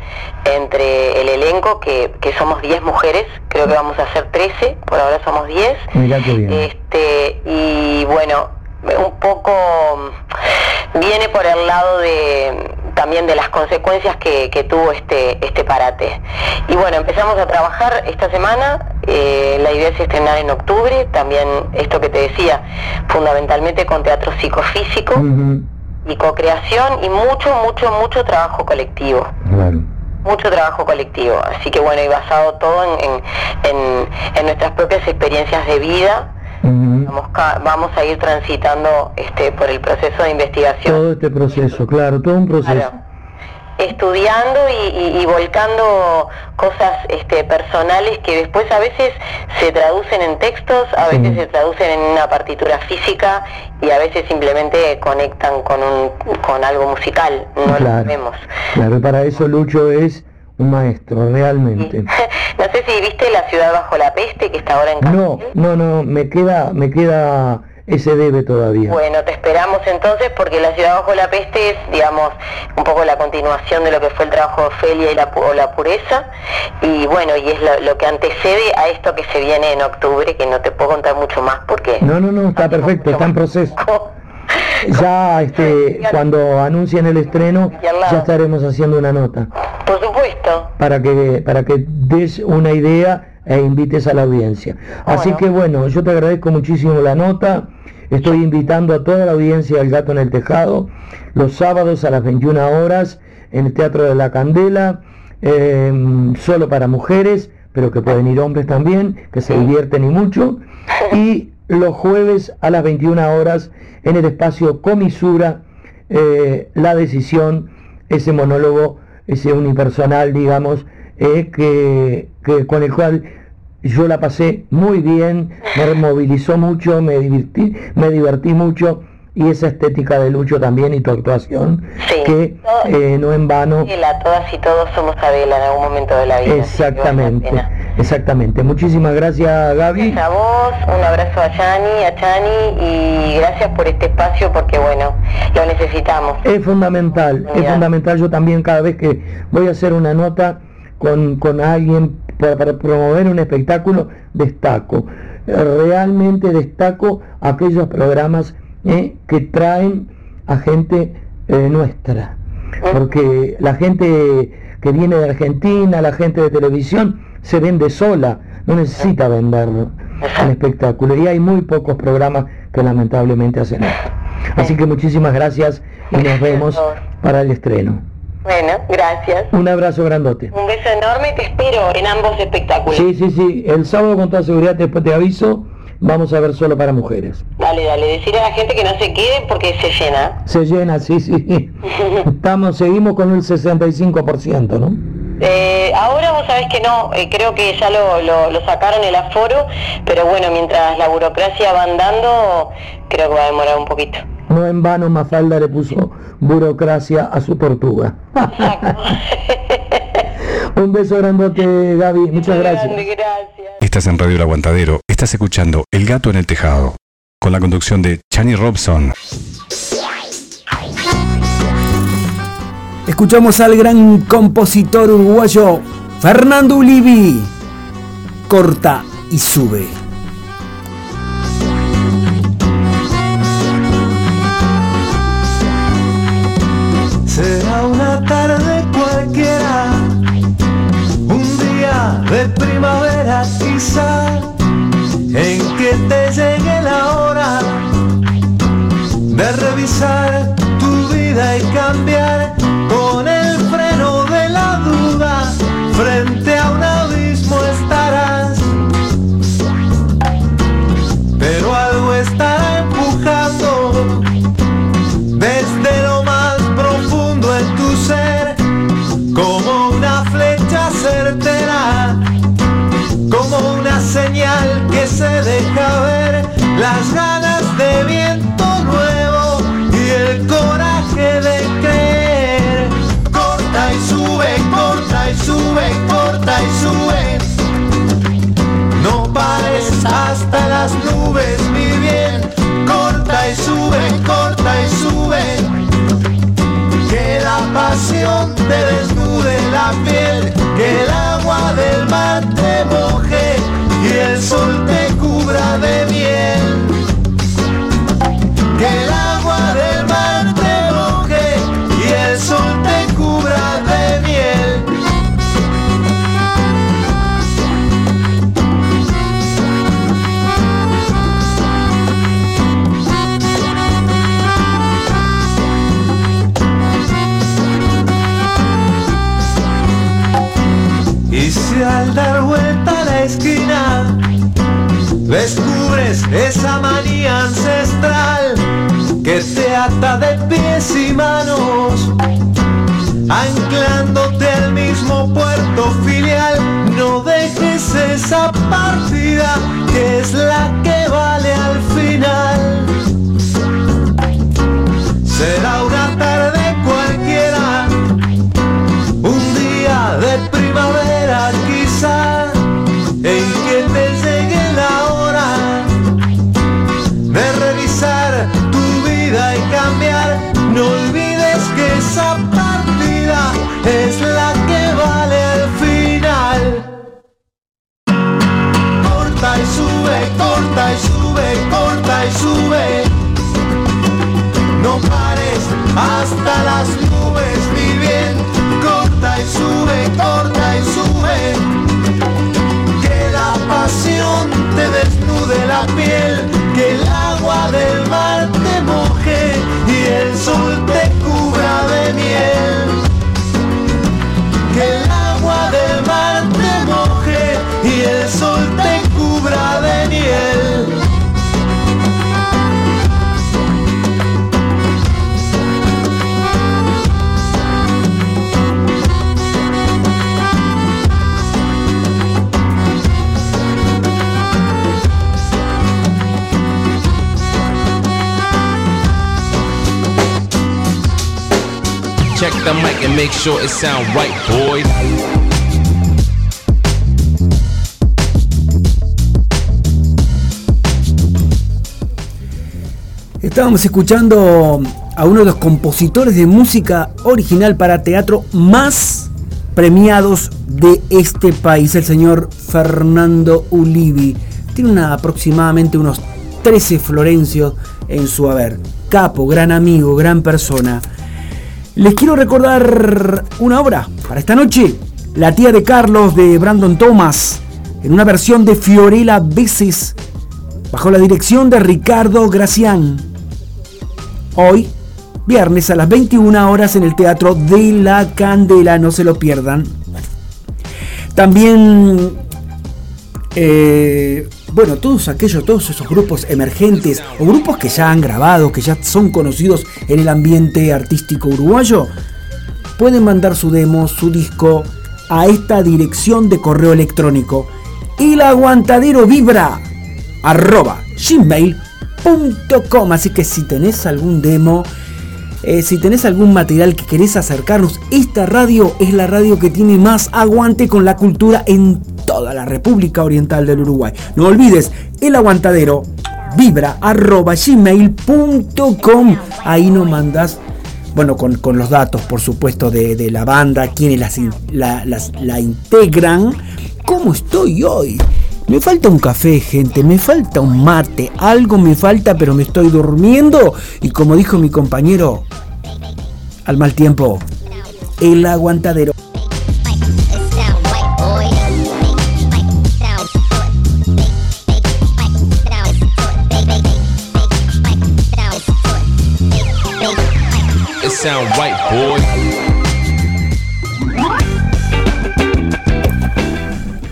entre el elenco, que, que somos 10 mujeres, creo que vamos a ser 13, por ahora somos 10. Mirá qué bien. Este, y bueno, un poco viene por el lado de también de las consecuencias que, que, tuvo este, este parate. Y bueno, empezamos a trabajar esta semana, eh, la idea es estrenar en octubre, también esto que te decía, fundamentalmente con teatro psicofísico uh -huh. y co-creación y mucho, mucho, mucho trabajo colectivo. Mucho trabajo colectivo, así que bueno, y basado todo en, en, en, en nuestras propias experiencias de vida, Uh -huh. vamos, vamos, a ir transitando este por el proceso de investigación. Todo este proceso, claro, todo un proceso. Claro. Estudiando y, y, y, volcando cosas este, personales que después a veces se traducen en textos, a veces se traducen en una partitura física y a veces simplemente conectan con, un, con algo musical, no claro. lo vemos. Claro, para eso Lucho es un maestro, realmente. No sé si viste La ciudad bajo la peste, que está ahora en Castell. No, no, no, me queda, me queda ese debe todavía. Bueno, te esperamos entonces porque La ciudad bajo la peste es, digamos, un poco la continuación de lo que fue el trabajo de Ofelia y la, o la pureza. Y bueno, y es lo, lo, que antecede a esto que se viene en octubre, que no te puedo contar mucho más porque... No, no, no, está perfecto, está en proceso. Ya este cuando anuncien el estreno ya estaremos haciendo una nota. Por supuesto. Para que para que des una idea e invites a la audiencia. Así bueno. que bueno yo te agradezco muchísimo la nota. Estoy invitando a toda la audiencia del gato en el tejado los sábados a las 21 horas en el teatro de la candela eh, solo para mujeres pero que pueden ir hombres también que se divierten y mucho. Y los jueves a las 21 horas en el espacio Comisura, eh, la decisión, ese monólogo, ese unipersonal, digamos, eh, que, que, con el cual yo la pasé muy bien, me movilizó mucho, me divertí, me divertí mucho y esa estética de Lucho también y tu actuación, que eh, no en vano. Que la todas y todos somos Adela en algún momento de la vida. Exactamente, exactamente. Muchísimas gracias Gaby. Gracias a vos, un abrazo a Chani, a Chani y gracias por este espacio porque bueno, lo necesitamos. Es fundamental, es fundamental. Yo también cada vez que voy a hacer una nota con, con alguien para, para promover un espectáculo, destaco. Realmente destaco aquellos programas ¿eh? que traen a gente eh, nuestra. Porque la gente que viene de Argentina, la gente de televisión, se vende sola, no necesita vender un espectáculo. Y hay muy pocos programas que lamentablemente hacen esto. Así que muchísimas gracias y nos vemos para el estreno. Bueno, gracias. Un abrazo grandote. Un beso enorme y te espero en ambos espectáculos. Sí, sí, sí. El sábado con toda seguridad después te aviso vamos a ver solo para mujeres. Dale, dale, decirle a la gente que no se quede porque se llena. Se llena, sí, sí. Estamos, seguimos con el 65%, ¿no? Eh, ahora vos sabés que no, eh, creo que ya lo, lo, sacaron el aforo, pero bueno, mientras la burocracia va andando, creo que va a demorar un poquito. No en vano Mafalda le puso burocracia a su tortuga. un beso grandote, Gaby. Muchas gracias. Estás en Radio El Aguantadero. Estás escuchando El Gato en el Tejado. Con la conducción de Chani Robson. Escuchamos al gran compositor uruguayo Fernando Ulivi. Corta y sube. Será una tarde cualquiera, un día de primavera quizá, en que te llegue la hora de revisar tu vida y cambiar con y sube corta y sube. Que la pasión te desnude la piel que el agua del mar te moje y el sol te cubra de miel esa manía ancestral que te ata de pies y manos, anclándote al mismo puerto filial, no dejes esa partida que es la que vale al final. Será hasta las nubes viven, corta y sube, corta y sube, que la pasión te desnude la piel, que el agua del The mic and make sure it sound right. Estábamos escuchando a uno de los compositores de música original para teatro más premiados de este país, el señor Fernando Ulivi. Tiene aproximadamente unos 13 Florencios en su haber. Capo, gran amigo, gran persona. Les quiero recordar una obra para esta noche. La tía de Carlos de Brandon Thomas, en una versión de Fiorella Veces, bajo la dirección de Ricardo Gracián. Hoy, viernes a las 21 horas en el Teatro de la Candela, no se lo pierdan. También, eh, bueno, todos aquellos, todos esos grupos emergentes o grupos que ya han grabado, que ya son conocidos en el ambiente artístico uruguayo, pueden mandar su demo, su disco a esta dirección de correo electrónico el aguantadero vibra arroba gmail.com así que si tenés algún demo eh, si tenés algún material que querés acercarnos, esta radio es la radio que tiene más aguante con la cultura en toda la República Oriental del Uruguay. No olvides, el aguantadero vibra arroba gmail.com. Ahí nos mandas, bueno, con, con, los datos, por supuesto, de, de la banda, quienes las, la, las, la integran. ¿Cómo estoy hoy? Me falta un café, gente, me falta un mate, algo me falta, pero me estoy durmiendo. Y como dijo mi compañero, al mal tiempo, el aguantadero.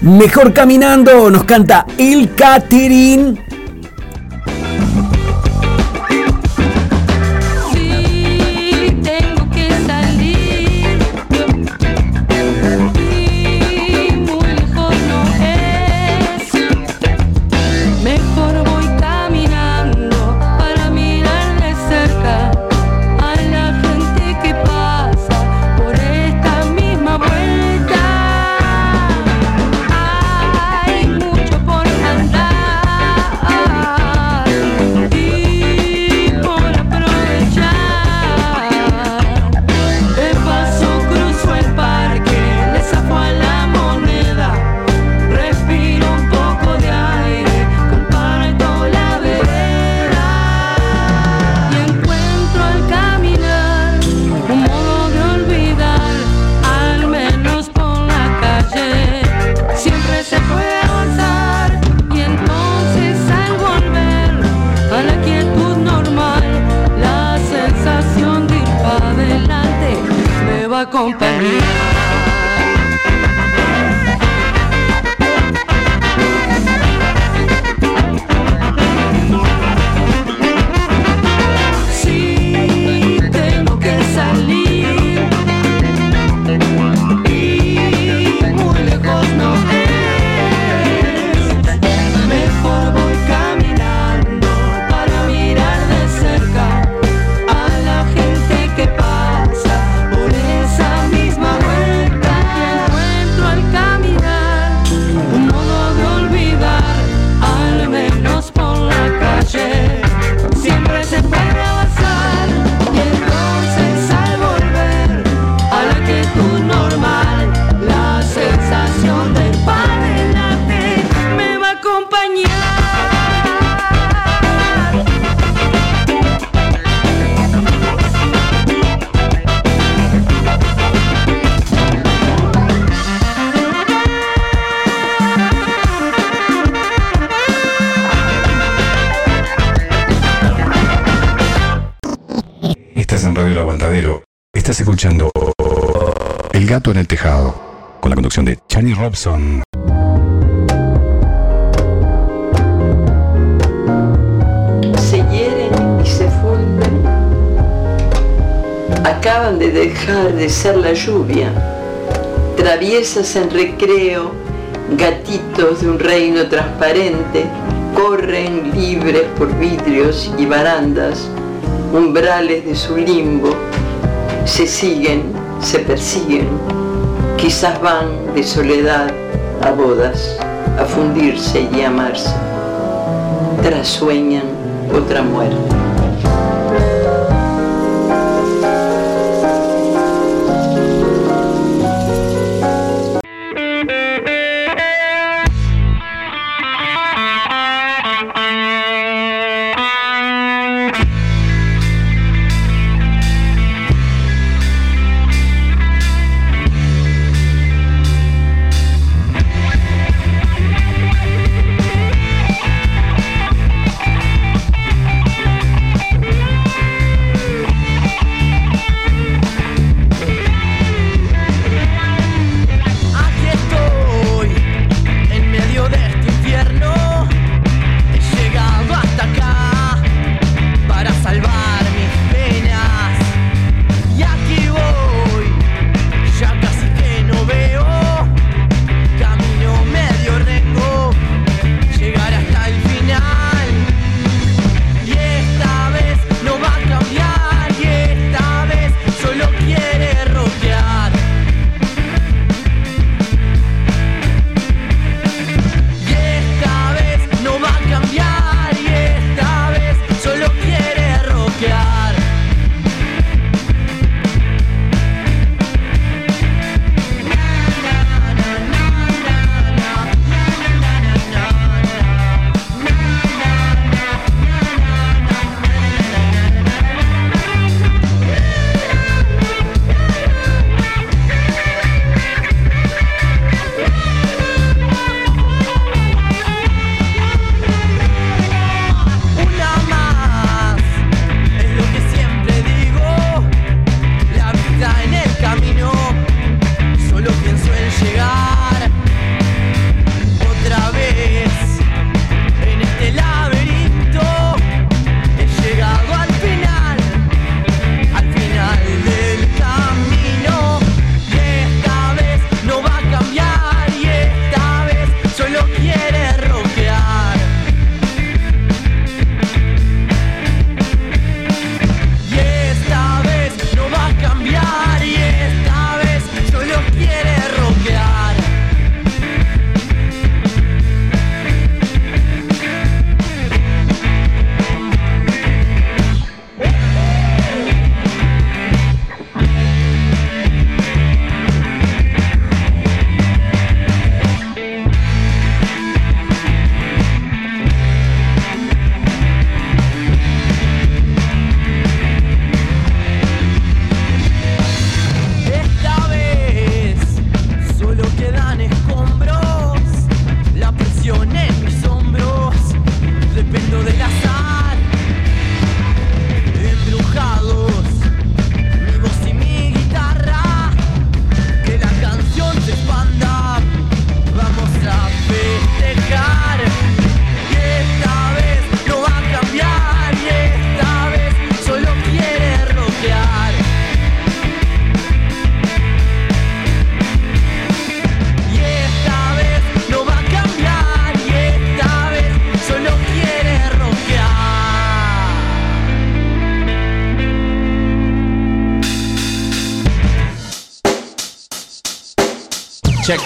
Mejor caminando, nos canta El Caterín. verdecer la lluvia, traviesas en recreo, gatitos de un reino transparente corren libres por vidrios y barandas, umbrales de su limbo, se siguen, se persiguen, quizás van de soledad a bodas, a fundirse y amarse, trasueñan otra muerte.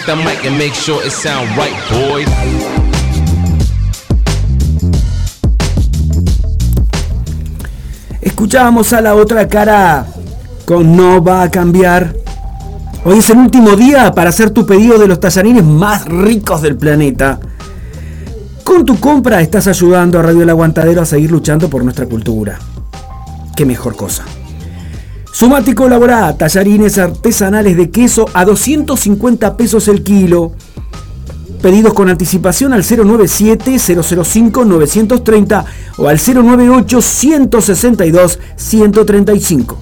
the mic and make sure it sound right, boy. Escuchábamos a la otra cara con No va a cambiar. Hoy es el último día para hacer tu pedido de los tallarines más ricos del planeta. Con tu compra estás ayudando a Radio El Aguantadero a seguir luchando por nuestra cultura. Qué mejor cosa. Somático Laborá, tallarines artesanales de queso a 250 pesos el kilo. Pedidos con anticipación al 097-005-930 o al 098-162-135.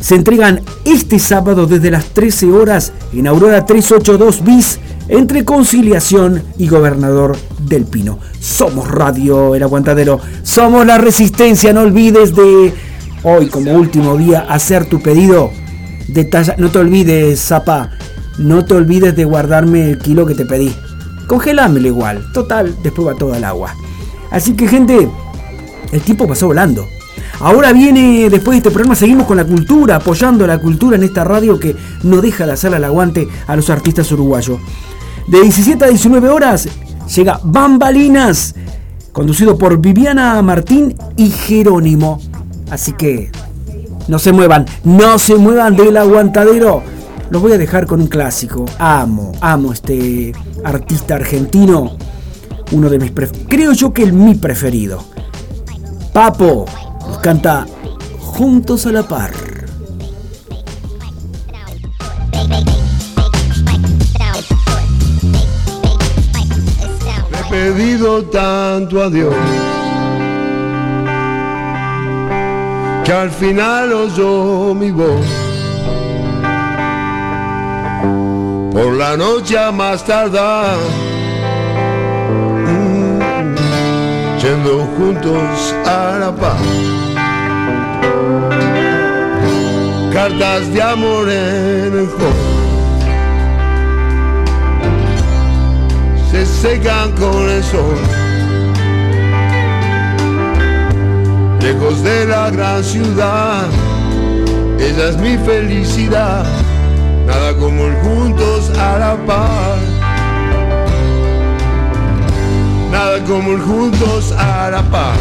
Se entregan este sábado desde las 13 horas en Aurora 382 bis entre Conciliación y Gobernador del Pino. Somos Radio El Aguantadero, somos la resistencia, no olvides de hoy como último día hacer tu pedido. Detalla, no te olvides, Zapa, no te olvides de guardarme el kilo que te pedí. Congelámelo igual, total, después va todo al agua. Así que gente, el tiempo pasó volando. Ahora viene, después de este programa, seguimos con la cultura, apoyando la cultura en esta radio que no deja de hacer al aguante a los artistas uruguayos. De 17 a 19 horas llega Bambalinas, conducido por Viviana Martín y Jerónimo. Así que no se muevan, no se muevan del aguantadero. Los voy a dejar con un clásico. Amo, amo este artista argentino. Uno de mis pref- creo yo que el mi preferido. Papo nos canta Juntos a la par. He pedido tanto a que al final oyó mi voz. Por la noche a más tardar, mm, yendo juntos a la paz. Cartas de amor en el juego. se secan con el sol. Lejos de la gran ciudad, esa es mi felicidad. Nada como el juntos a la par. Nada como el juntos a la par.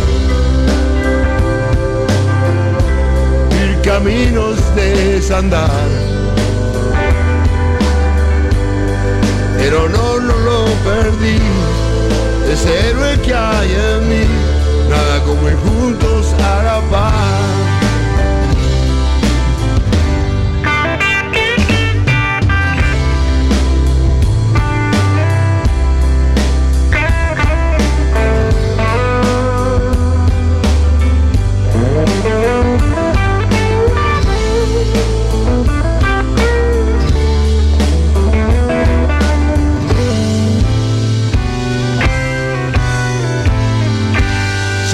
Ir caminos de desandar. pero no, no lo perdí. Ese héroe que hay en mí, nada como ir juntos a la paz.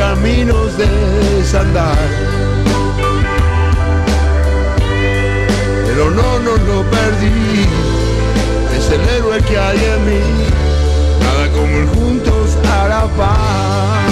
Caminos de desandar. Pero no, no lo perdí, es el héroe que hay en mí, nada como ir juntos a la paz.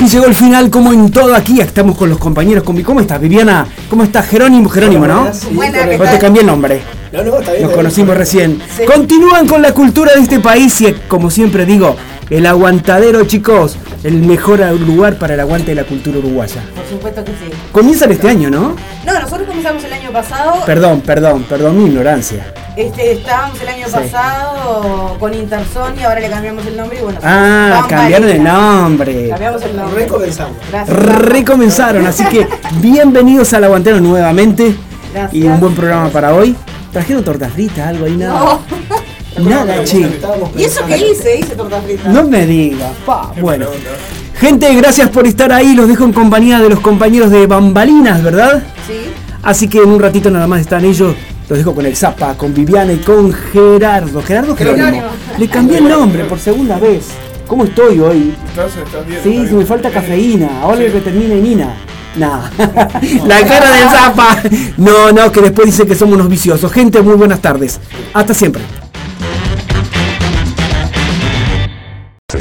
Y llegó el final, como en todo aquí. Estamos con los compañeros. Con mi- ¿Cómo estás, Viviana? ¿Cómo estás, Jerónimo? Jerónimo, ¿no? Buena, ¿qué te cambié el nombre. No, no, está bien. Nos conocimos bien. recién. Sí. Continúan con la cultura de este país y, como siempre digo, el aguantadero, chicos, el mejor lugar para el aguante de la cultura uruguaya. Por supuesto que sí. Comienzan este año, ¿no? No, nosotros comenzamos el año pasado. Perdón, perdón, perdón mi ignorancia. Este, estábamos el año Sí. pasado con Interson y ahora le cambiamos el nombre y bueno. Ah, cambiaron el nombre. Cambiamos el nombre. Recomenzamos. Gracias. Recomenzaron, así que bienvenidos al aguantero nuevamente. Gracias. Y un buen programa para hoy. ¿Trajeron tortas fritas, algo ahí? Nada. Nada, che. ¿Y eso qué hice? Hice torta frita. No me digas. pa. Bueno. Gente, gracias por estar ahí. Los dejo en compañía de los compañeros de Bambalinas, ¿verdad? Sí. Así que en un ratito nada más están ellos. Los dejo con el Zapa, con Viviana y con Gerardo. Gerardo Jerónimo. Le cambié el nombre por segunda vez. ¿Cómo estoy hoy? ¿Estás, estás bien? Sí, si me falta cafeína. Ahora que termina en Nina. Nah. La cara del Zapa. No, no, que después dice que somos unos viciosos. Gente, muy buenas tardes. Hasta siempre.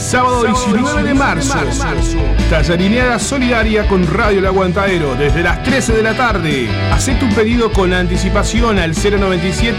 Sábado 19 de marzo. Tallarineada solidaria con Radio El Aguantadero desde las 13 de la tarde. Hacé tu pedido con anticipación al 097